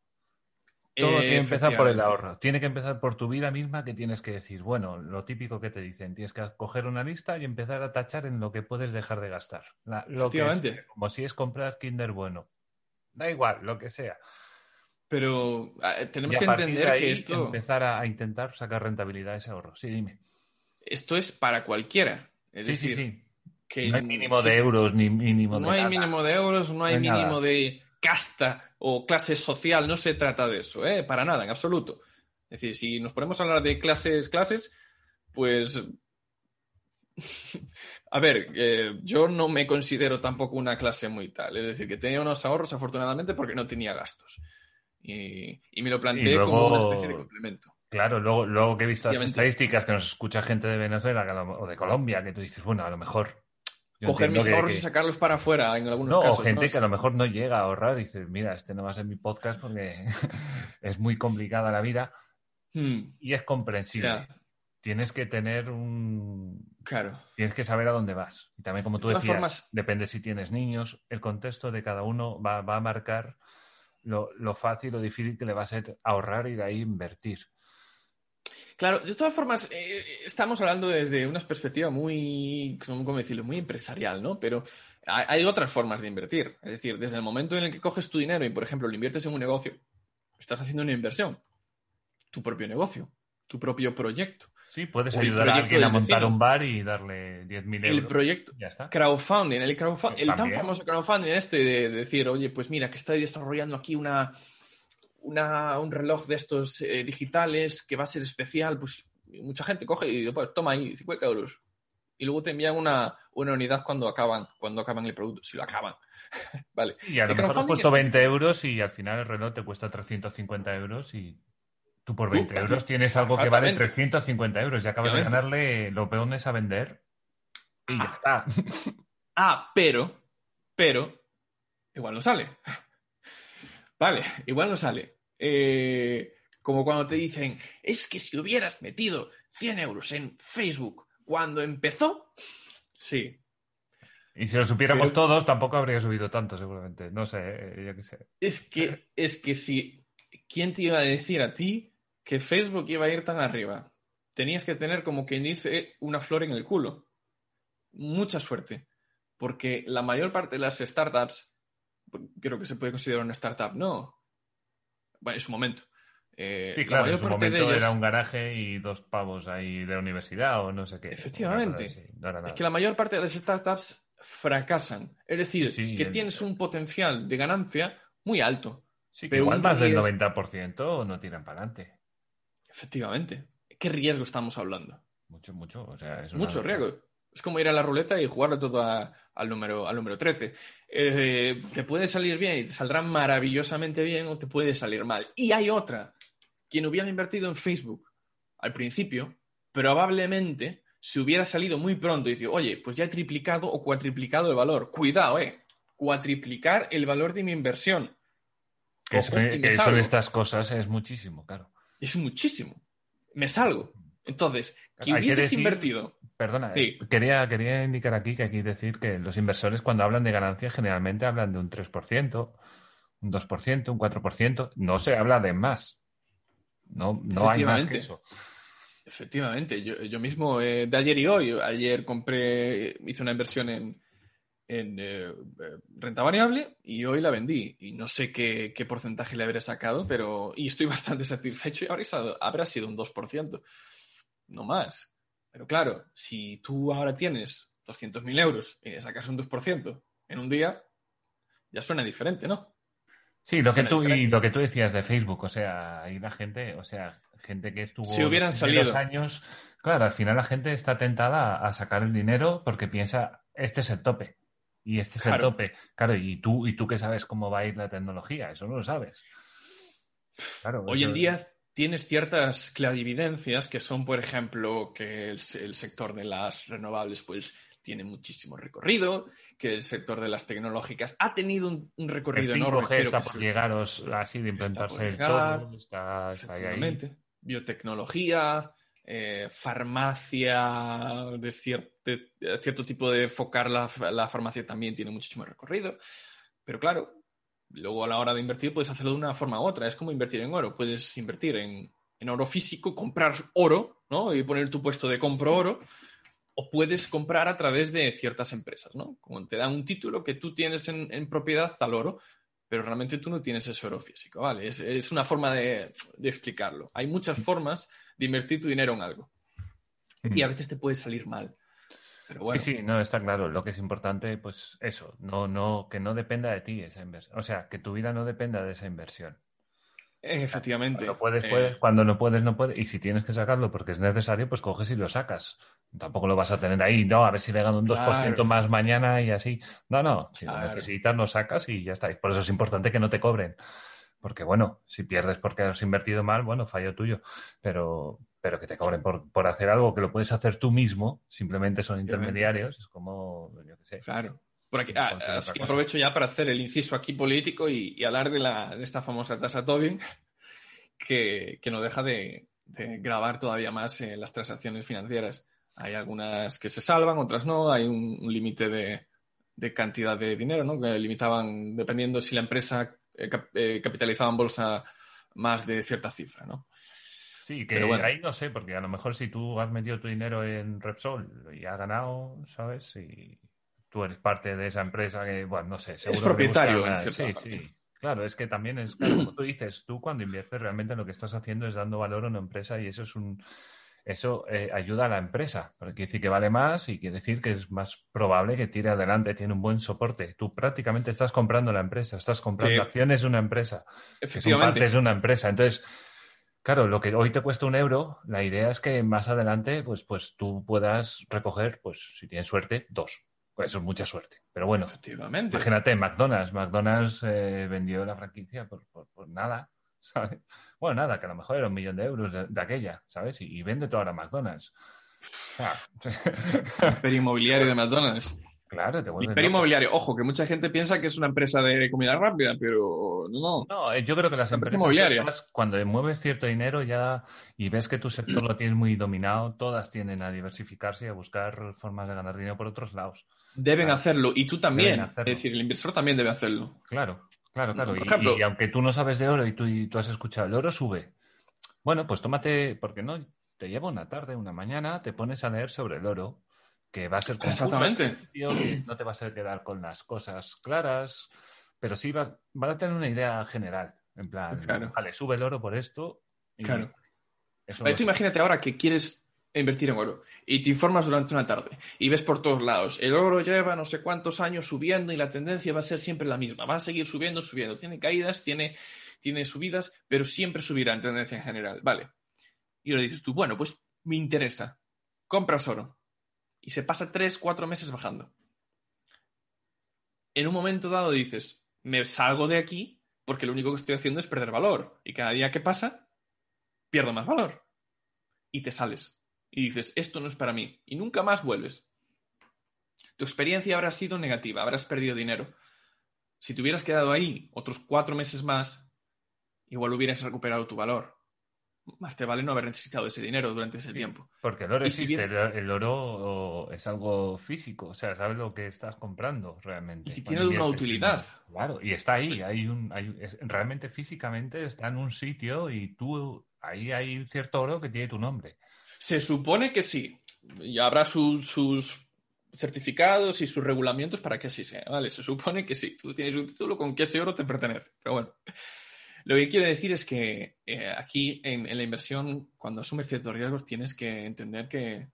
Todo tiene que empezar por el ahorro. Tiene que empezar por tu vida misma que tienes que decir, bueno, lo típico que te dicen, tienes que coger una lista y empezar a tachar en lo que puedes dejar de gastar. lo que como si es comprar Kinder bueno. Da igual, lo que sea. Pero tenemos que entender que esto... Empezar a, intentar sacar rentabilidad de ese ahorro. Sí, dime. Esto es para cualquiera. Es sí, sí, sí. Que no hay mínimo de euros ni mínimo no de hay mínimo de euros, no hay, mínimo de casta o clase social, no se trata de eso, ¿eh? para nada, en absoluto. Es decir, si nos ponemos a hablar de clases, clases, pues... a ver, eh, yo no me considero tampoco una clase muy tal. Es decir, que tenía unos ahorros afortunadamente porque no tenía gastos. Y, me lo planteé como una especie de complemento. Claro, luego, luego que he visto las estadísticas que nos escucha gente de Venezuela o de Colombia, que tú dices, bueno, a lo mejor coger mis ahorros y sacarlos para afuera en algunos casos. O gente que a lo mejor no llega a ahorrar y dice, mira, este no va a ser mi podcast porque es muy complicada la vida. Hmm. Y es comprensible. Tienes que tener un... Claro. Tienes que saber a dónde vas. Y también, como tú decías, depende si tienes niños, el contexto de cada uno va, a marcar lo, lo fácil o difícil que le va a ser ahorrar y de ahí invertir. Claro, de todas formas, eh, estamos hablando desde una perspectiva muy, ¿cómo decirlo? Muy empresarial, ¿no? Pero hay, otras formas de invertir. Es decir, desde el momento en el que coges tu dinero y, por ejemplo, lo inviertes en un negocio, estás haciendo una inversión. Tu propio negocio, tu propio proyecto. Sí, puedes ayudar a alguien a montar un bar y darle 10.000 euros. El proyecto ya está. crowdfunding, el, crowdfunding, el tan famoso crowdfunding este de decir, oye, pues mira, que estoy desarrollando aquí una, un reloj de estos eh, digitales que va a ser especial, pues mucha gente coge y dice, pues toma ahí 50 euros. y luego te envían una, una unidad cuando acaban, cuando acaban el producto, si lo acaban. vale. Y a lo El mejor has puesto es- 20 euros y al final el reloj te cuesta 350 euros y tú por 20 Uh, euros tienes algo que vale exactamente. 350 euros y acabas de ganarle los peones a vender y ya está. Ah, pero, pero, igual no sale. Vale, igual no sale. Eh, como cuando te dicen, es que si hubieras metido 100 euros en Facebook cuando empezó, sí, Y si lo supiéramos Pero- todos, tampoco habría subido tanto, seguramente. No sé, eh, yo qué sé. es que, es que si, ¿quién te iba a decir a ti que Facebook iba a ir tan arriba? Tenías que tener, como quien dice, una flor en el culo. Mucha suerte. Porque la mayor parte de las startups, creo que se puede considerar una startup, no. Bueno, en su momento. Eh, Sí, la claro, en su momento ellas- era un garaje y dos pavos ahí de universidad o no sé qué. Efectivamente. No. Es que la mayor parte de las startups fracasan. Es decir, Sí, que el- tienes un potencial de ganancia muy alto. Sí, pero igual más del riesgo- 90% no tiran para adelante. Efectivamente. ¿Qué riesgo estamos hablando? Mucho, mucho. O sea, es Mucho riesgo. Es como ir a la ruleta y jugarlo todo a- al, número, al número 13. Eh, te puede salir bien y te saldrá maravillosamente bien o te puede salir mal. Y hay otra. Quien hubiera invertido en Facebook al principio, probablemente se hubiera salido muy pronto y dice, oye, pues ya he triplicado o cuatriplicado el valor. Cuidado, eh. Cuatriplicar el valor de mi inversión. Que, Ojo, son salgo. estas cosas es muchísimo, claro. Es muchísimo. Me salgo. Entonces, que hubieses decir- invertido. Perdona, Sí. eh, quería, quería indicar aquí que aquí decir que los inversores cuando hablan de ganancias generalmente hablan de un 3%, un 2%, un 4%. No se habla de más. No, no hay más que eso. Efectivamente, yo, yo mismo, eh, de ayer y hoy, ayer compré, hice una inversión en, en eh, renta variable y hoy la vendí. Y no sé qué, qué porcentaje le habré sacado, pero. Y estoy bastante satisfecho y habrá, habrá sido un 2%, no más. Pero claro, si tú ahora tienes 200.000 euros y le sacas un 2% en un día, ya suena diferente, ¿no? Sí, lo que tú, y lo que tú decías de Facebook, o sea, ahí la gente, o sea, gente que estuvo Si hubieran los salido. años, claro, al final la gente está tentada a, a sacar el dinero porque piensa, este es el tope. Y este es el tope. Claro, y tú, y tú que sabes cómo va a ir la tecnología, eso no lo sabes. Claro, Hoy en día tienes ciertas clarividencias que son, por ejemplo, que el, se- el sector de las renovables pues tiene muchísimo recorrido, que el sector de las tecnológicas ha tenido un, un el recorrido 5G enorme. está por llegaros así de implantarse el todo, está, está ahí, ahí. efectivamente. Biotecnología, eh, farmacia, de, cier- de- de cierto tipo de enfocar la, la farmacia también tiene muchísimo recorrido. Pero claro, luego a la hora de invertir puedes hacerlo de una forma u otra. Es como invertir en oro. Puedes invertir en, en oro físico, comprar oro, ¿no? Y poner tu puesto de compro oro. O puedes comprar a través de ciertas empresas, ¿no? Como te dan un título que tú tienes en, en propiedad al oro, pero realmente tú no tienes ese oro físico, ¿vale? Es, es una forma de, de explicarlo. Hay muchas formas de invertir tu dinero en algo. Y a veces te puede salir mal. Pero bueno, Sí, sí, no, está claro. Lo que es importante, pues eso, no, no, que no dependa de ti esa inversión. O sea, que tu vida no dependa de esa inversión. efectivamente. Cuando puedes, Eh, cuando no puedes, no puedes. Y si tienes que sacarlo porque es necesario, pues coges y lo sacas. Tampoco lo vas a tener ahí, no, a ver si le gano un 2% Claro. más mañana y así. No, no, si lo necesitas, lo sacas y ya está. Y por eso es importante que no te cobren. Porque bueno, si pierdes porque has invertido mal, bueno, fallo tuyo. Pero, pero que te cobren por, por hacer algo que lo puedes hacer tú mismo, simplemente son intermediarios, es como, yo qué sé. Claro. Por aquí, Como ah, así que aprovecho ya para hacer el inciso aquí político y, y hablar de, la, de esta famosa tasa Tobin, que, que no deja de, de grabar todavía más eh, las transacciones financieras. Hay algunas que se salvan, otras no. Hay un, un límite de, de cantidad de dinero, ¿no? Que limitaban, dependiendo si la empresa eh, cap- eh, capitalizaba en bolsa más de cierta cifra, ¿no? Sí, que bueno. ahí no sé, porque a lo mejor si tú has metido tu dinero en Repsol y has ganado, ¿sabes? Y tú eres parte de esa empresa que, bueno, no sé, seguro que propietario buscan en Sí, parte. sí. Claro, es que también es, claro, como tú dices, tú cuando inviertes realmente lo que estás haciendo es dando valor a una empresa y eso es un, eso eh, ayuda a la empresa, porque quiere decir que vale más y quiere decir que es más probable que tire adelante, tiene un buen soporte. Tú prácticamente estás comprando la empresa, estás comprando Sí. acciones de una empresa que son Efectivamente. partes de una empresa. Entonces, Claro, lo que hoy te cuesta un euro, la idea es que más adelante, pues, pues tú puedas recoger, pues, si tienes suerte, dos. Pues eso es mucha suerte. Pero bueno, Efectivamente. imagínate, McDonald's. McDonald's eh, vendió la franquicia por, por- por nada, ¿sabes? Bueno, nada, que a lo mejor era un millón de euros de, de aquella, ¿sabes? Y, y vende toda la McDonald's. Sea, Imperio inmobiliario de McDonald's. Claro, te vuelves Imperio loco. inmobiliario, ojo, que mucha gente piensa que es una empresa de comida rápida, pero no. No, eh, yo creo que las La empresa empresas estas, cuando mueves cierto dinero ya y ves que tu sector lo tienes muy dominado, todas tienden a diversificarse y a buscar formas de ganar dinero por otros lados. Deben Claro. hacerlo. Y tú también. Deben hacerlo. Es decir, el inversor también debe hacerlo. Claro, claro, claro. Por Y, ejemplo- y aunque tú no sabes de oro y tú, y tú has escuchado, el oro sube. Bueno, pues tómate, porque no, te lleva una tarde, una mañana, te pones a leer sobre el oro, que va a ser confuso Exactamente. que no te vas a quedar con las cosas claras, pero sí vas, vas a tener una idea general. En plan, Claro. vale, sube el oro por esto. y Claro. Eso Vale, tú imagínate ahora que quieres invertir en oro y te informas durante una tarde y ves por todos lados, el oro lleva no sé cuántos años subiendo y la tendencia va a ser siempre la misma, va a seguir subiendo, subiendo, tiene caídas, tiene, tiene subidas, pero siempre subirá en tendencia en general, vale. Y ahora dices tú, bueno, pues me interesa, compras oro y se pasa tres, cuatro meses bajando. En un momento dado dices, me salgo de aquí porque lo único que estoy haciendo es perder valor y cada día que pasa pierdo más valor y te sales. Y dices, esto no es para mí. Y nunca más vuelves. Tu experiencia habrá sido negativa, habrás perdido dinero. Si te hubieras quedado ahí otros cuatro meses más, igual hubieras recuperado tu valor. Más te vale no haber necesitado ese dinero durante ese tiempo. Porque el oro si existe, bien- el, oro es algo físico, o sea, sabes lo que estás comprando realmente. Y tiene una utilidad. Claro, y está ahí, hay un, hay, es- realmente físicamente está en un sitio y tú, ahí hay cierto oro que tiene tu nombre. Se supone que sí. Y habrá su- sus certificados y sus regulamientos para que así sea, ¿vale? Se supone que sí. Tú tienes un título con que ese oro te pertenece. Pero bueno. Lo que quiero decir es que eh, aquí en, la inversión, cuando asumes ciertos riesgos, tienes que entender que,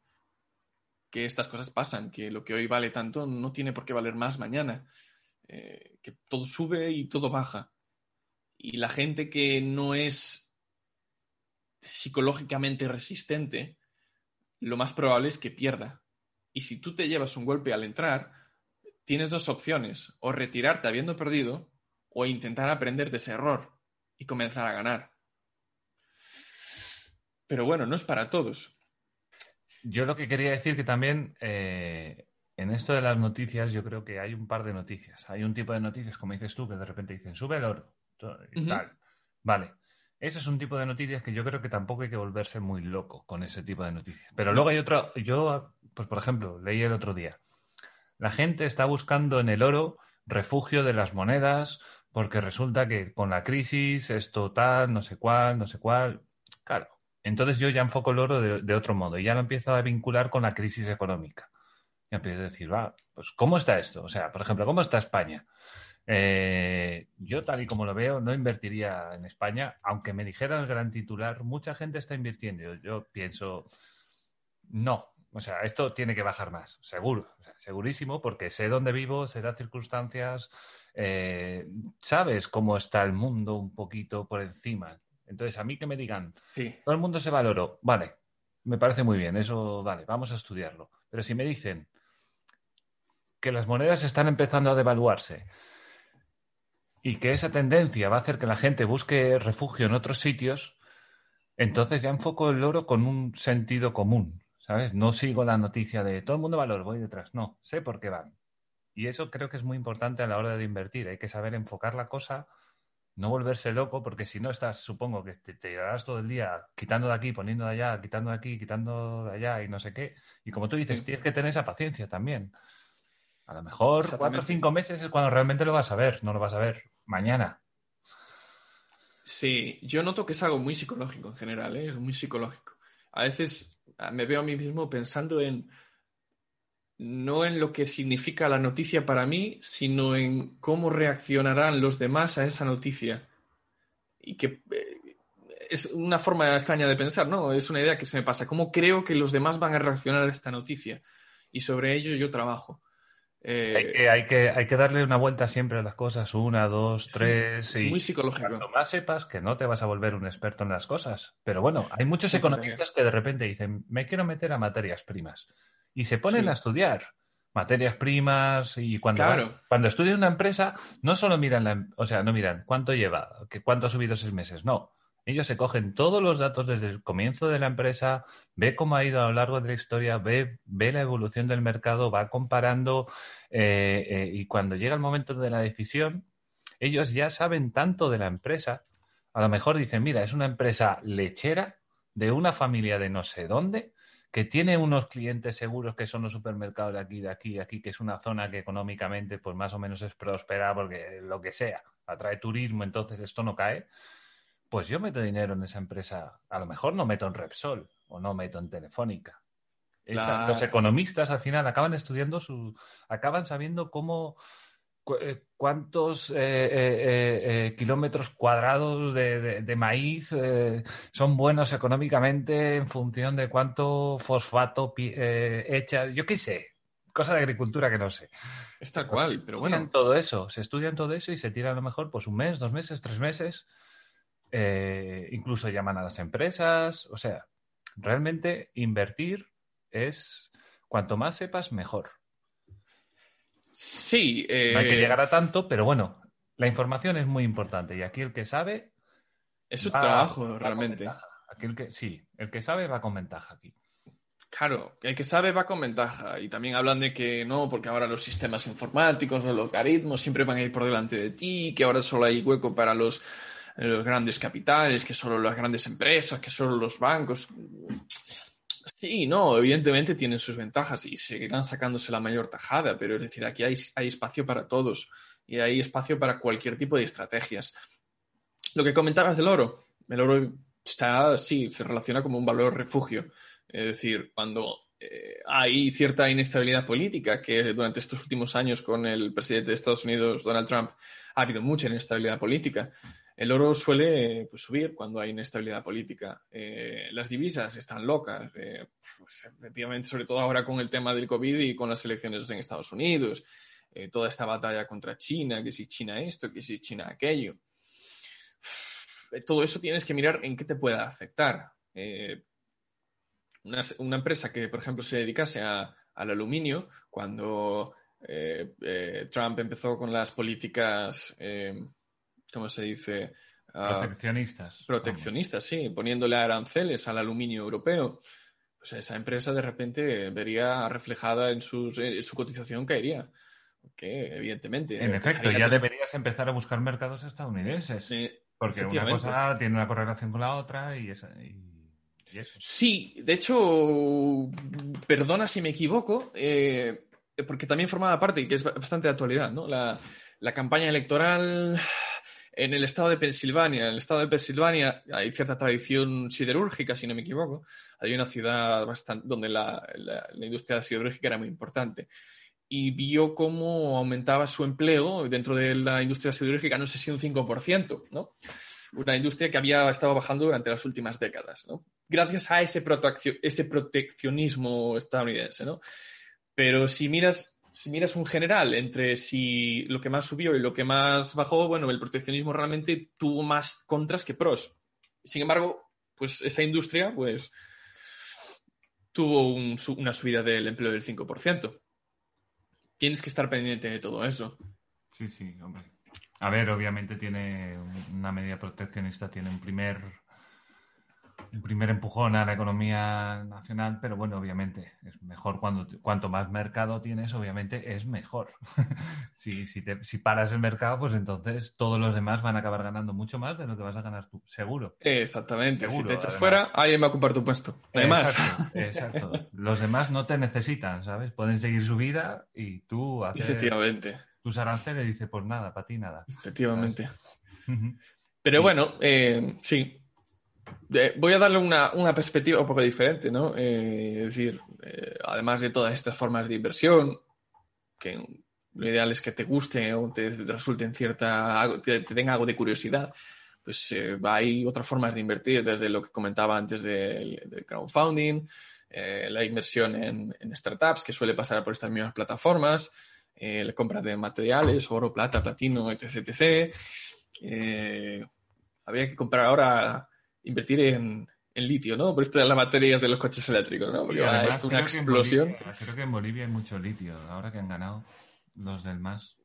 que estas cosas pasan, que lo que hoy vale tanto no tiene por qué valer más mañana, eh, que todo sube y todo baja. Y la gente que no es psicológicamente resistente, lo más probable es que pierda. Y si tú te llevas un golpe al entrar, tienes dos opciones, o retirarte habiendo perdido, o intentar aprender de ese error y comenzar a ganar. Pero bueno, no es para todos. Yo lo que quería decir que también eh, en esto de las noticias, yo creo que hay un par de noticias. Hay un tipo de noticias, como dices tú, que de repente dicen, sube el oro. Vale. Ese es un tipo de noticias que yo creo que tampoco hay que volverse muy loco con ese tipo de noticias. Pero luego hay otro, yo, pues por ejemplo, leí el otro día. La gente está buscando en el oro refugio de las monedas porque resulta que con la crisis esto tal, no sé cuál, no sé cuál. Claro. Entonces yo ya enfoco el oro de, otro modo y ya lo empiezo a vincular con la crisis económica. Y empiezo a decir, va, pues ¿cómo está esto? O sea, por ejemplo, ¿cómo está España? Eh, yo tal y como lo veo, no invertiría en España, aunque me dijera el gran titular, mucha gente está invirtiendo. Yo, pienso, no, o sea, esto tiene que bajar más, seguro, segurísimo, porque sé dónde vivo, sé las circunstancias, eh, sabes cómo está el mundo un poquito por encima. Entonces, a mí que me digan, Sí. todo el mundo se valoró, vale, me parece muy bien, eso, vale, vamos a estudiarlo. Pero si me dicen que las monedas están empezando a devaluarse y que esa tendencia va a hacer que la gente busque refugio en otros sitios, entonces ya enfoco el oro con un sentido común, ¿sabes? No sigo la noticia de todo el mundo valor, voy detrás, no, sé por qué van. Y eso creo que es muy importante a la hora de invertir, hay que saber enfocar la cosa, no volverse loco, porque si no estás, supongo que te, te llevarás todo el día quitando de aquí, poniendo de allá, quitando de aquí, quitando de allá y no sé qué. Y como tú dices, Sí. tienes que tener esa paciencia también. A lo mejor cuatro o cinco meses es cuando realmente lo vas a ver, no lo vas a ver mañana. Sí, yo noto que es algo muy psicológico en general, ¿eh? es muy psicológico. A veces ah, me veo a mí mismo pensando en no en lo que significa la noticia para mí, sino en cómo reaccionarán los demás a esa noticia. Y que eh, es una forma extraña de pensar, ¿no? Es una idea que se me pasa. ¿Cómo creo que los demás van a reaccionar a esta noticia? Y sobre ello yo trabajo. Eh, Hay que, hay, que, hay que darle una vuelta siempre a las cosas, una, dos, tres. es y muy psicológico. Cuanto más sepas que no te vas a volver un experto en las cosas. Pero bueno, hay muchos Sí, economistas que de repente dicen, me quiero meter a materias primas. Y se ponen Sí. a estudiar materias primas y cuando, Claro. van- cuando estudian una empresa, no solo miran la, em- o sea, no miran cuánto lleva, que cuánto ha subido seis meses, no. Ellos se cogen todos los datos desde el comienzo de la empresa, ve cómo ha ido a lo largo de la historia, ve, ve la evolución del mercado, va comparando eh, eh, y cuando llega el momento de la decisión, ellos ya saben tanto de la empresa, a lo mejor dicen, mira, es una empresa lechera de una familia de no sé dónde, que tiene unos clientes seguros que son los supermercados de aquí, de aquí, de aquí, que es una zona que económicamente pues más o menos es próspera porque lo que sea, atrae turismo, entonces esto no cae, pues yo meto dinero en esa empresa, a lo mejor no meto en Repsol o no meto en Telefónica. Esta- Claro. Los economistas al final acaban estudiando su, acaban sabiendo cómo cu- eh, cuántos eh, eh, kilómetros cuadrados de, de- de maíz son buenos económicamente en función de cuánto fosfato echa, yo qué sé, cosa de agricultura que no sé. Es tal cual, pero Estudian bueno. todo eso, se estudian todo eso y se tiran a lo mejor pues un mes, dos meses, tres meses. Eh, incluso llaman a las empresas. O sea, realmente invertir es cuanto más sepas, mejor. Sí, eh, No hay que llegar a tanto, pero bueno, la información es muy importante y aquí el que sabe es su va- trabajo, va realmente. Aquí el que, sí, el que sabe va con ventaja aquí. Claro, el que sabe va con ventaja. Y también hablan de que no, porque ahora los sistemas informáticos, los logaritmos siempre van a ir por delante de ti, que ahora solo hay hueco para los, los grandes capitales, que solo las grandes empresas, que solo los bancos. Sí, no, evidentemente tienen sus ventajas y seguirán sacándose la mayor tajada, pero es decir, aquí hay, hay espacio para todos y hay espacio para cualquier tipo de estrategias. Lo que comentabas del oro, el oro está, sí, se relaciona como un valor refugio. Es decir, cuando eh, hay cierta inestabilidad política, que durante estos últimos años con el presidente de Estados Unidos, Donald Trump, ha habido mucha inestabilidad política. El oro suele pues, subir cuando hay inestabilidad política. Eh, las divisas están locas, eh, pues, efectivamente, sobre todo ahora con el tema del COVID y con las elecciones en Estados Unidos. Eh, toda esta batalla contra China, que si China esto, que si China aquello. Todo eso tienes que mirar en qué te pueda afectar. Una, empresa que, por ejemplo, se dedicase al aluminio, cuando Trump empezó con las políticas, ¿cómo se dice? Uh, proteccionistas. Proteccionistas, sí, poniéndole aranceles al aluminio europeo. Pues esa empresa de repente vería reflejada en, sus, su cotización caería. Que evidentemente. En efecto, ya deberías empezar a buscar mercados estadounidenses. porque una cosa tiene una correlación con la otra y, esa, y Sí, de hecho, perdona si me equivoco, eh, porque también formaba parte, y que es bastante de actualidad, ¿no? La, la, campaña electoral en el estado de Pensilvania. En el estado de Pensilvania hay cierta tradición siderúrgica, si no me equivoco. Hay una ciudad bastante, donde la, la, la industria siderúrgica era muy importante. Y vio cómo aumentaba su empleo dentro de la industria siderúrgica, no sé si un 5%, ¿no? Una industria que había estado bajando durante las últimas décadas, ¿no? gracias a ese, ese proteccionismo estadounidense, ¿no? Pero si miras, si miras un general entre si lo que más subió y lo que más bajó, bueno, el proteccionismo realmente tuvo más contras que pros. Sin embargo, pues esa industria, pues, tuvo un, una subida del empleo del 5%. Tienes que estar pendiente de todo eso. Sí, sí, hombre. A ver, obviamente tiene una medida proteccionista, tiene un primer un primer empujón a la economía nacional, pero bueno, obviamente es mejor cuando cuanto más mercado tienes, obviamente es mejor. si, si, te, si, paras el mercado, pues entonces todos los demás van a acabar ganando mucho más de lo que vas a ganar tú, seguro. Exactamente. Seguro, si te echas además. fuera, alguien va a ocupar tu puesto. Además. Exacto, exacto. Los demás no te necesitan, ¿sabes? Pueden seguir su vida y tú haces Efectivamente. tus aranceles y dices, pues nada, para ti nada. Efectivamente. Pero bueno, eh, sí, eh, voy a darle una, una, perspectiva un poco diferente, ¿no? Eh, es decir, eh, además de todas estas formas de inversión, que lo ideal es que te guste o te, te resulten cierta, te, te, tenga algo de curiosidad, pues hay otras formas de invertir, desde lo que comentaba antes del, crowdfunding, la inversión en, startups, que suele pasar por estas mismas plataformas, eh, la compra de materiales, oro, plata, platino, etc. etc. Eh, habría que comprar ahora, invertir en, en litio, ¿no? Por esto de la materia de los coches eléctricos, ¿no? Porque va esto una que en explosión. Bolivia- creo que en Bolivia hay mucho litio, ahora que han ganado los del MAS.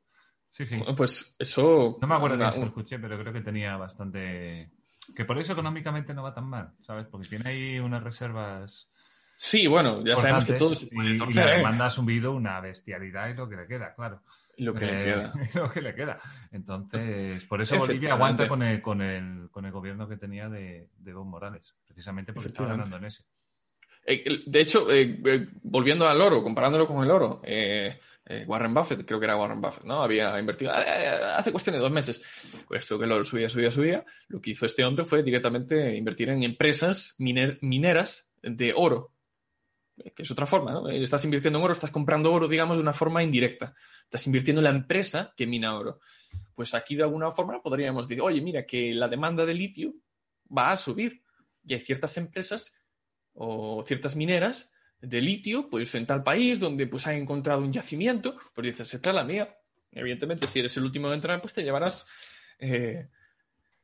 Sí, sí. Bueno, Pues eso. No me acuerdo una- que lo escuché, pero creo que tenía bastante... Que por eso económicamente no va tan mal, ¿sabes? Porque tiene ahí unas reservas Sí, bueno, ya sabemos que todo y, y la ¿eh? demanda ha subido una bestialidad y lo que le queda, claro. Lo que le Eh, queda. lo que le queda. Entonces, por eso Bolivia aguanta con el, con el, con el gobierno que tenía de, de Evo Morales, precisamente porque estaba ganando en ese. Eh, De hecho, eh, eh, volviendo al oro, comparándolo con el oro, eh, eh, Warren Buffett, creo que era Warren Buffett, ¿no? Había invertido eh, eh, hace cuestión de dos meses. Pues esto que el oro subía, subía, subía. Lo que hizo este hombre fue directamente invertir en empresas miner- mineras de oro, eh, que es otra forma, ¿no? Eh, Estás invirtiendo en oro, estás comprando oro, digamos, de una forma indirecta. Estás invirtiendo en la empresa que mina oro. Pues aquí, de alguna forma, podríamos decir, oye, mira, que la demanda de litio va a subir. Y hay ciertas empresas o ciertas mineras de litio, pues en tal país donde pues han encontrado un yacimiento, pues dices, esta es la mía. Evidentemente, si eres el último en entrar, pues te llevarás, eh,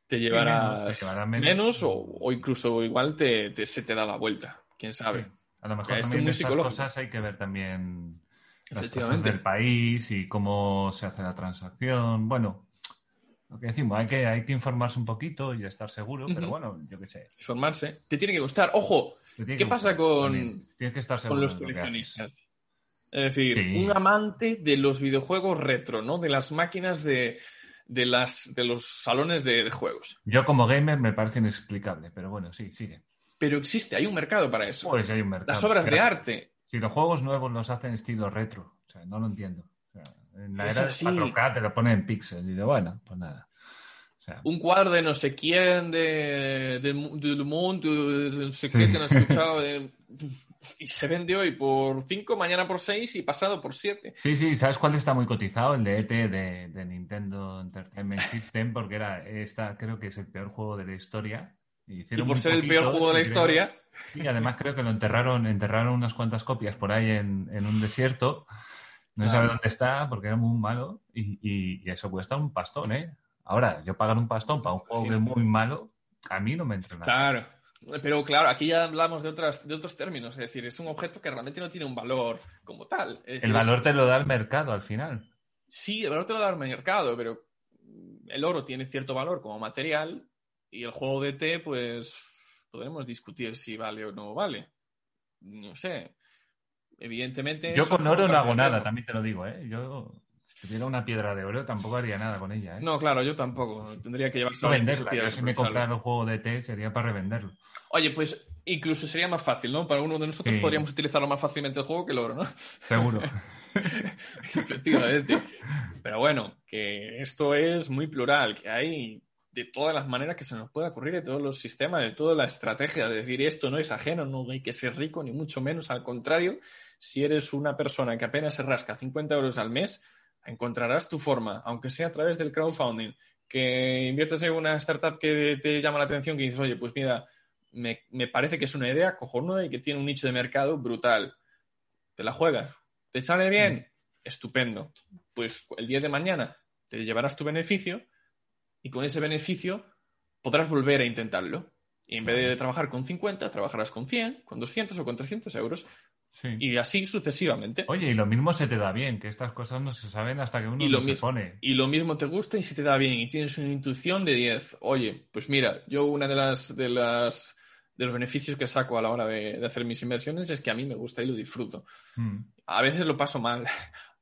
te llevarás menos, te llevarás menos, menos. o, o incluso igual te, te- se te da la vuelta, quién sabe. Sí. A lo mejor también estas cosas hay que ver también las cosas Efectivamente. del país y cómo se hace la transacción. Bueno, lo que decimos, hay que, hay que informarse un poquito y estar seguro, pero bueno, yo qué sé. Informarse. Te tiene que gustar. Ojo, ¿Qué que pasa con- que estar con los coleccionistas. Es decir, Sí. un amante de los videojuegos retro, ¿no? De las máquinas de, de, las, de los salones de- de juegos. Yo como gamer me parece inexplicable, pero bueno, sí, sigue. Pero existe, hay un mercado para eso. Pues hay un mercado. Las obras de Claro. arte. Si los juegos nuevos los hacen estilo retro, o sea, no lo entiendo. O sea, en la Es era así. de 4K te lo ponen en píxeles y de bueno, pues nada. O sea, Un cuadro de no sé quién, de, mu- del mundo, de no sé Sí. qué que no he escuchado. de- y se vende hoy por 5, mañana por 6 y pasado por 7. Sí, sí, ¿sabes cuál está muy cotizado? El de ET de, de Nintendo Entertainment System, porque era esta, creo que es el peor juego de la historia. Y, por ser el peor juego de la historia, Y además creo que lo enterraron, enterraron unas cuantas copias por ahí en, en un desierto. No se sabe dónde está porque era muy malo y, y- y eso cuesta un pastón, ¿eh? Ahora, yo pagar un pastón para un juego que es muy malo, a mí no me entra nada. Claro. Pero claro, aquí ya hablamos de, otras, de otros términos. Es decir, es un objeto que realmente no tiene un valor como tal. Es decir, El valor es- te lo da el mercado al final. Sí, el valor te lo da el mercado, pero el oro tiene cierto valor como material y el juego de té, pues podremos discutir si vale o no vale. No sé. Evidentemente. Yo con oro no hago nada, también te lo digo, ¿eh? Yo, si tuviera una piedra de oro, tampoco haría nada con ella, ¿eh? No, claro, yo tampoco. Tendría que llevarse No venderla. Yo si me comprara el juego de té sería para revenderlo. Oye, pues incluso sería más fácil, ¿no? Para uno de nosotros Sí. podríamos utilizarlo más fácilmente el juego que el oro, ¿no? Seguro. Efectivamente. Pero bueno, que esto es muy plural, que hay de todas las maneras que se nos pueda ocurrir, de todos los sistemas, de toda la estrategia. De decir, esto no es ajeno, no hay que ser rico, ni mucho menos. Al contrario, si eres una persona que apenas se rasca 50 euros al mes, encontrarás tu forma, aunque sea a través del crowdfunding, que inviertes en una startup que te llama la atención, que dices, oye, pues mira, me, me parece que es una idea cojonuda y que tiene un nicho de mercado brutal. Te la juegas. ¿Te sale bien? Estupendo. Pues el día de mañana te llevarás tu beneficio y con ese beneficio podrás volver a intentarlo. Y en vez de trabajar con 50, trabajarás con 100, con 200 o con 300 euros Sí. y así sucesivamente. Oye, y lo mismo se te da bien, que estas cosas no se saben hasta que uno Y lo no se pone. Y lo mismo te gusta y si te da bien y tienes una intuición de 10. Oye, pues mira, yo una de las de las de los beneficios que saco a la hora de, de hacer mis inversiones es que a mí me gusta y lo disfruto. Mm. A veces lo paso mal,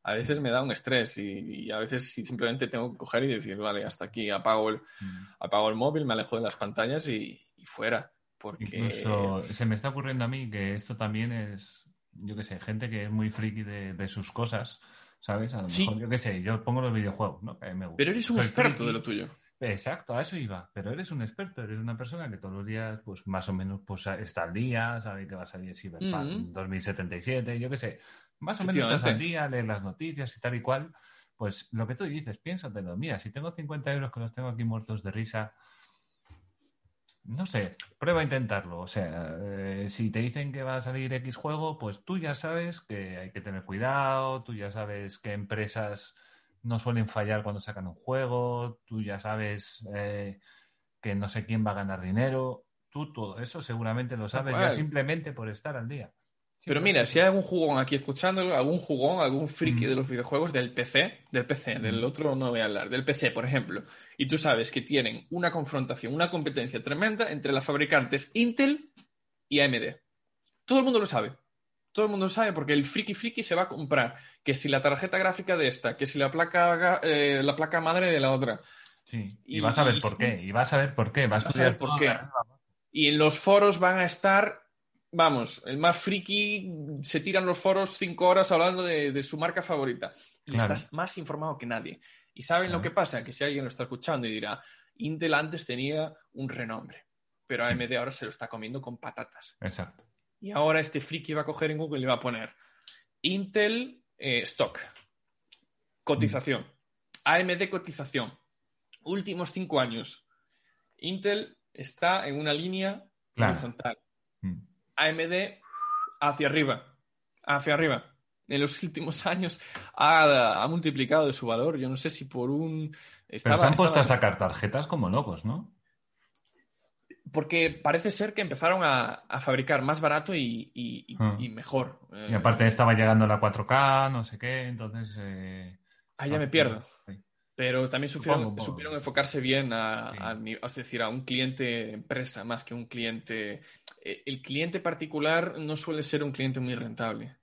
a veces me da un estrés y, y a veces simplemente tengo que coger y decir, vale, hasta aquí apago el, Mm. apago el móvil, me alejo de las pantallas y, y fuera. Porque Incluso se me está ocurriendo a mí que esto también es, yo qué sé, gente que es muy friki de, de sus cosas, ¿sabes? A lo Sí. mejor, yo qué sé, yo pongo los videojuegos, ¿no? Que a mí me gusta. Pero eres un Soy experto friki. de lo tuyo. Exacto, a eso iba. Pero eres un experto, eres una persona que todos los días, pues más o menos, pues está al día, sabe que va a salir Cyberpunk Ujú. 2077, yo qué sé. Más o menos estás al día, lees las noticias y tal y cual. Pues lo que tú dices, piénsatelo. Mira, si tengo 50 euros que los tengo aquí muertos de risa, no sé, prueba a intentarlo. O sea, eh, si te dicen que va a salir X juego, pues tú ya sabes que hay que tener cuidado, tú ya sabes que empresas no suelen fallar cuando sacan un juego, tú ya sabes eh, que no sé quién va a ganar dinero, tú todo eso seguramente lo sabes ya simplemente por estar al día. Pero mira, si hay algún jugón aquí escuchándolo, algún jugón, algún friki mm. de los videojuegos del PC, del PC, del mm. otro no voy a hablar, del PC, por ejemplo, y tú sabes que tienen una confrontación, una competencia tremenda entre las fabricantes Intel y AMD. Todo el mundo lo sabe. Todo el mundo sabe porque el friki friki se va a comprar que si la tarjeta gráfica de esta, que si la placa, eh, la placa madre de la otra. Sí, y, vas a ver por qué, y vas a ver por qué, vas, a estudiar por qué. Y en los foros van a estar vamos, el más friki se tiran los foros cinco horas hablando de, su marca favorita. Y estás más informado que nadie. Y saben lo que pasa, que si alguien lo está escuchando y dirá, Intel antes tenía un renombre, pero AMD ahora se lo está comiendo con patatas. Exacto. Y ahora este friki va a coger en Google y le va a poner Intel eh, stock, cotización, AMD cotización, últimos cinco años. Intel está en una línea horizontal. Mm. AMD hacia arriba, hacia arriba. En los últimos años ha, multiplicado de su valor. Yo no sé si por un. Pero se han puesto a sacar tarjetas como locos, ¿no? Porque parece ser que empezaron a, fabricar más barato y, ah. mejor. Y aparte estaba llegando la 4K, no sé qué, entonces. Eh... Ah, ya me pierdo. Pero también supieron, enfocarse bien a, es decir, a un cliente empresa más que un cliente. Eh, el cliente particular no suele ser un cliente muy rentable.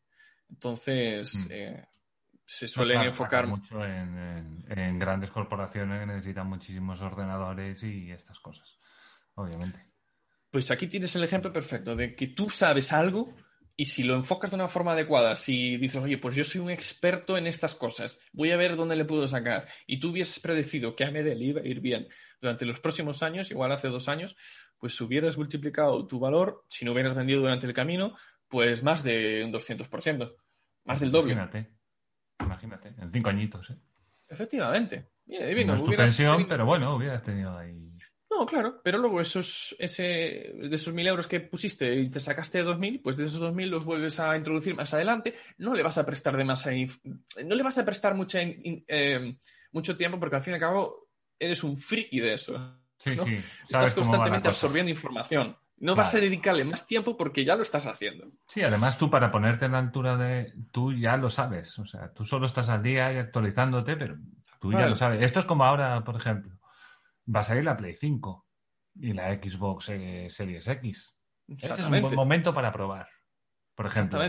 Entonces, mm. eh, se suelen enfocar mucho en, grandes corporaciones que necesitan muchísimos ordenadores y estas cosas, obviamente. Pues aquí tienes el ejemplo perfecto de que tú sabes algo y si lo enfocas de una forma adecuada, si dices, oye, pues yo soy un experto en estas cosas, voy a ver dónde le puedo sacar, y tú hubieses predecido que AMD le iba a ir bien durante los próximos años, igual hace dos años, pues hubieras multiplicado tu valor, si no hubieras vendido durante el camino, pues más de un 200%, más del doble. Imagínate, imagínate, en cinco añitos, ¿eh? Efectivamente. no es tu pensión, pero bueno, hubieras tenido ahí no, claro, pero luego esos, ese, de esos mil euros que pusiste y te sacaste dos mil, pues de esos dos mil los vuelves a introducir más adelante, no le vas a prestar de más no le vas a prestar mucha, eh, mucho tiempo porque al fin y al cabo eres un friki de eso. Sí, sí. Estás constantemente absorbiendo información. No vas a dedicarle más tiempo porque ya lo estás haciendo. Sí, además tú para ponerte en la altura de... Tú ya lo sabes. O sea, tú solo estás al día y actualizándote, pero tú ya lo sabes. Esto es como ahora, por ejemplo va a salir la Play 5 y la Xbox eh, Series X. Este es un buen momento para probar. Por ejemplo,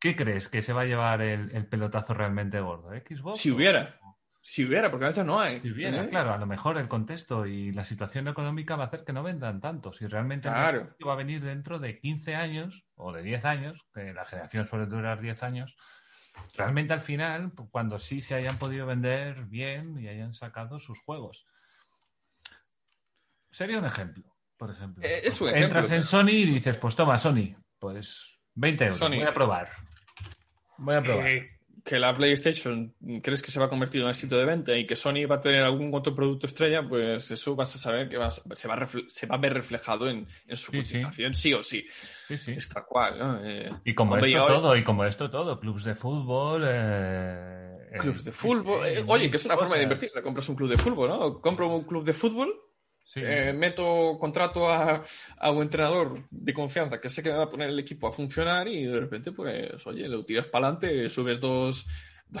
¿qué crees que se va a llevar el, pelotazo realmente gordo? ¿Xbox? Si hubiera. Si hubiera, porque a veces no hay. Si hubiera, ¿Eh? claro, a lo mejor el contexto y la situación económica va a hacer que no vendan tanto. Si realmente va a venir dentro de 15 años o de 10 años, que la generación suele durar 10 años, realmente al final, cuando sí se hayan podido vender bien y hayan sacado sus juegos. Sería un ejemplo, por ejemplo. Eh, Entras en Sony y dices, pues toma, Sony, pues 20 euros, voy a probar. Voy a probar. Eh, que la PlayStation crees que se va a convertir en un éxito de venta y que Sony va a tener algún otro producto estrella, pues eso vas a saber que se, va a se, va a ver reflejado en, su sí, sí. o sí. Sí, sí. Está cual, eh, y como esto todo, y como esto todo, clubs de fútbol. clubs de fútbol. oye, que es una forma de invertir. Compras un club de fútbol, ¿no? Compro un club de fútbol eh, meto contrato a, un entrenador de confianza que sé que va a poner el equipo a funcionar y de repente, pues, oye, lo tiras para adelante, subes dos,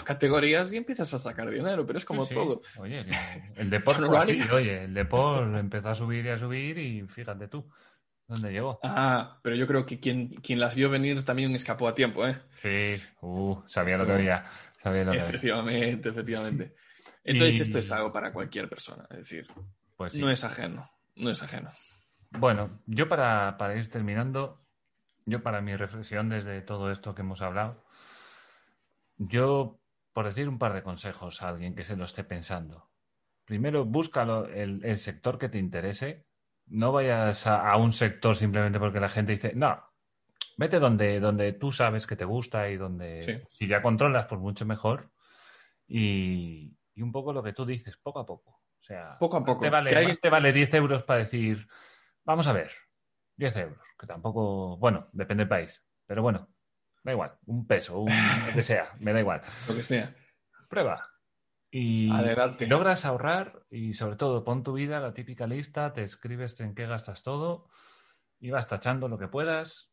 categorías y empiezas a sacar dinero, pero es como todo. Oye, el deporte oye, el deporte empezó a subir y a subir y fíjate tú. ¿Dónde llegó? Ah, pero yo creo que quien, quien las vio venir también escapó a tiempo, ¿eh? Sí, uh, sabía lo que había. Sabía lo que efectivamente, efectivamente. Entonces, esto es algo para cualquier persona. Es decir, pues No es ajeno, no es ajeno. Bueno, yo para, ir terminando, yo para mi reflexión desde todo esto que hemos hablado, yo, por decir un par de consejos a alguien que se lo esté pensando. Primero, busca el, sector que te interese. No vayas a, un sector simplemente porque la gente dice, no, vete donde, donde tú sabes que te gusta y donde si ya controlas, pues mucho mejor. Y, y un poco lo que tú dices, poco a poco. O sea, poco a poco. Te vale, te vale 10 euros para decir, vamos a ver, 10 euros, que tampoco, bueno, depende del país, pero bueno, da igual, un peso, un, lo que sea, me da igual. Lo que sea. Prueba. Y Adelante. logras ahorrar y sobre todo pon tu vida, la típica lista, te escribes en qué gastas todo y vas tachando lo que puedas.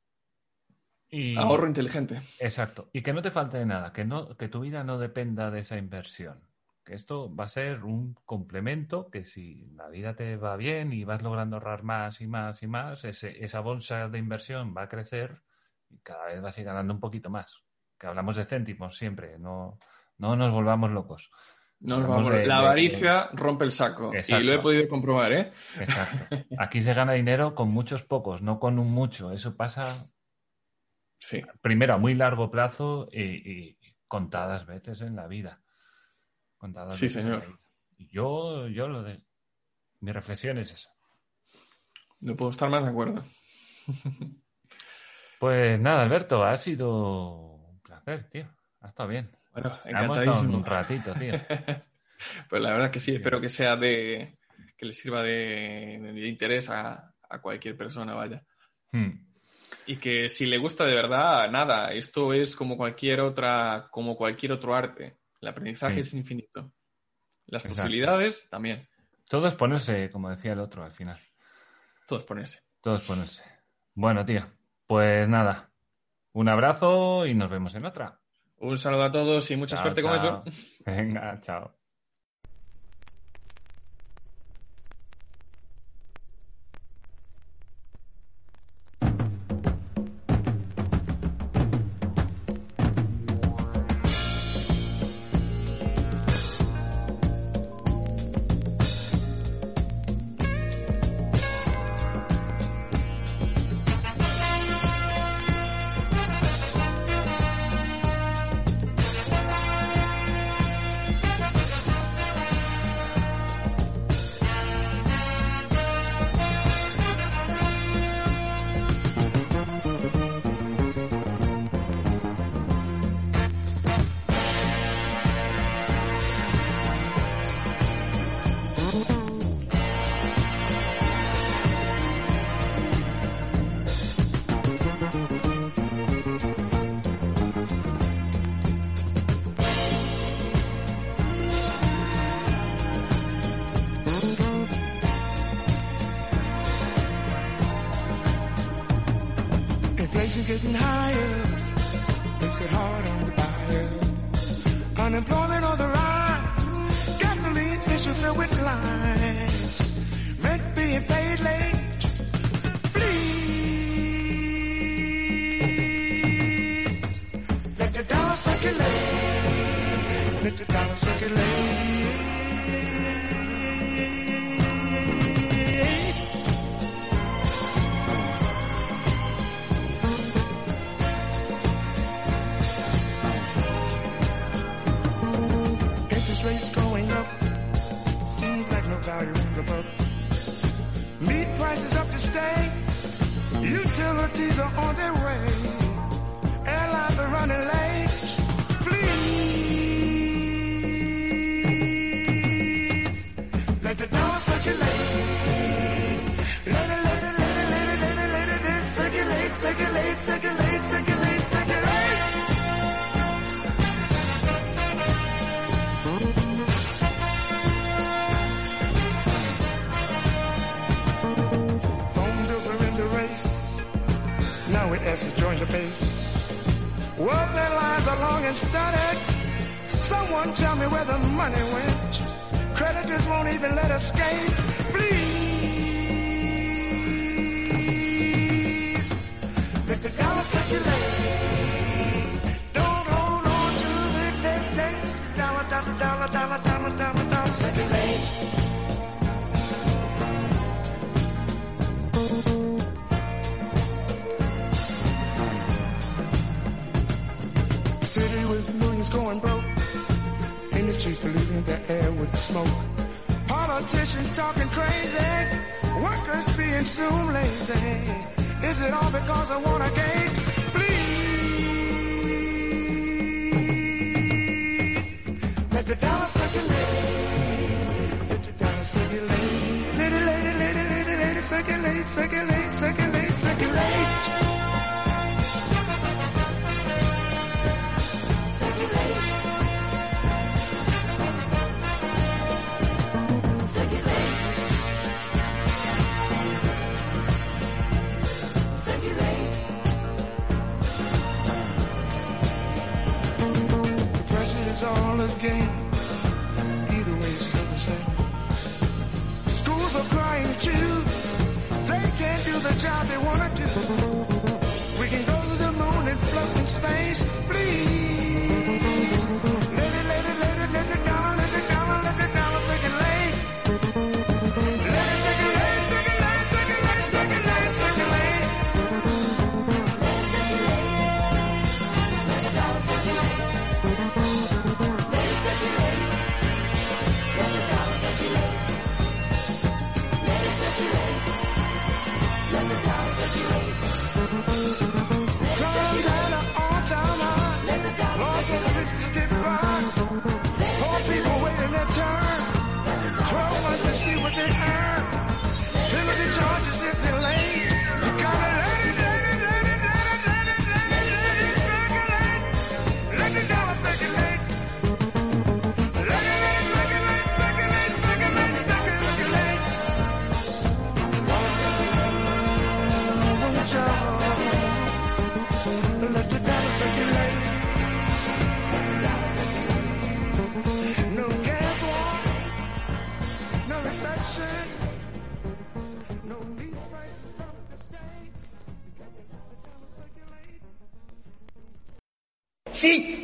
Y... Ahorro inteligente. Exacto. Y que no te falte de nada, que, no, que tu vida no dependa de esa inversión. Que esto va a ser un complemento que si la vida te va bien y vas logrando ahorrar más y más y más, ese- esa bolsa de inversión va a crecer y cada vez vas a ir ganando un poquito más. Que hablamos de céntimos siempre, no, no nos volvamos locos. No nos vamos- de- la de- avaricia rompe el saco. Exacto. Y lo he podido comprobar, ¿eh? Exacto. Aquí se gana dinero con muchos pocos, no con un mucho. Eso pasa Sí. primero a muy largo plazo y, y contadas veces en la vida. Contadas Sí, señor. Yo, yo lo de. Mi reflexión es esa. No puedo estar más de acuerdo. Pues nada, Alberto, ha sido un placer, tío. Ha estado bien. Bueno, encantadísimo. un ratito, tío. Pues la verdad que sí, espero que sea de. que le sirva de, de interés a, a cualquier persona, vaya. Hmm. Y que si le gusta de verdad, nada, esto es como cualquier otra, como cualquier otro arte. El aprendizaje Sí. es infinito. Las Exacto. posibilidades también. Todo es ponerse, como decía el otro al final. Todo es ponerse. Todo es ponerse. Bueno, tío. Pues nada. Un abrazo y nos vemos en otra. Un saludo a todos y mucha Chao, suerte con eso. Venga, chao. Inflation getting higher, makes it hard on the buyer. Unemployment on the rise, gasoline issues filled with lies. Rent being paid late. Please let the dollar circulate. Let the dollar circulate. Rates going up. Seems like no value book. Meat prices up to stay. Utilities are on their way. Airlines are running late. Please let the asks join the base. World lines are long and static. Someone tell me where the money went. Creditors won't even let us escape. Please let the dollar circulate. Don't hold on to the. Dollar, dollar, dollar, dollar, dollar, dollar, dollar circulate. Air with the smoke. Politicians talking crazy. Workers being soon lazy. Is it all because I want a gate? Please let the dollar circulate. Let the dollar circulate. Lady, lady, lady, lady, lady, circulate. circulate, circulate, circulate, is all a game. Either way, it's still the same. Schools are crying too. They can't do the job they want to do. We can go to the moon and float in space, at the time. Penalty if.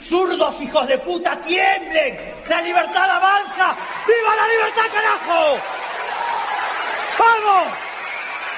Zurdos hijos de puta, tiemblen. La libertad avanza. ¡Viva la libertad, carajo! ¡Vamos!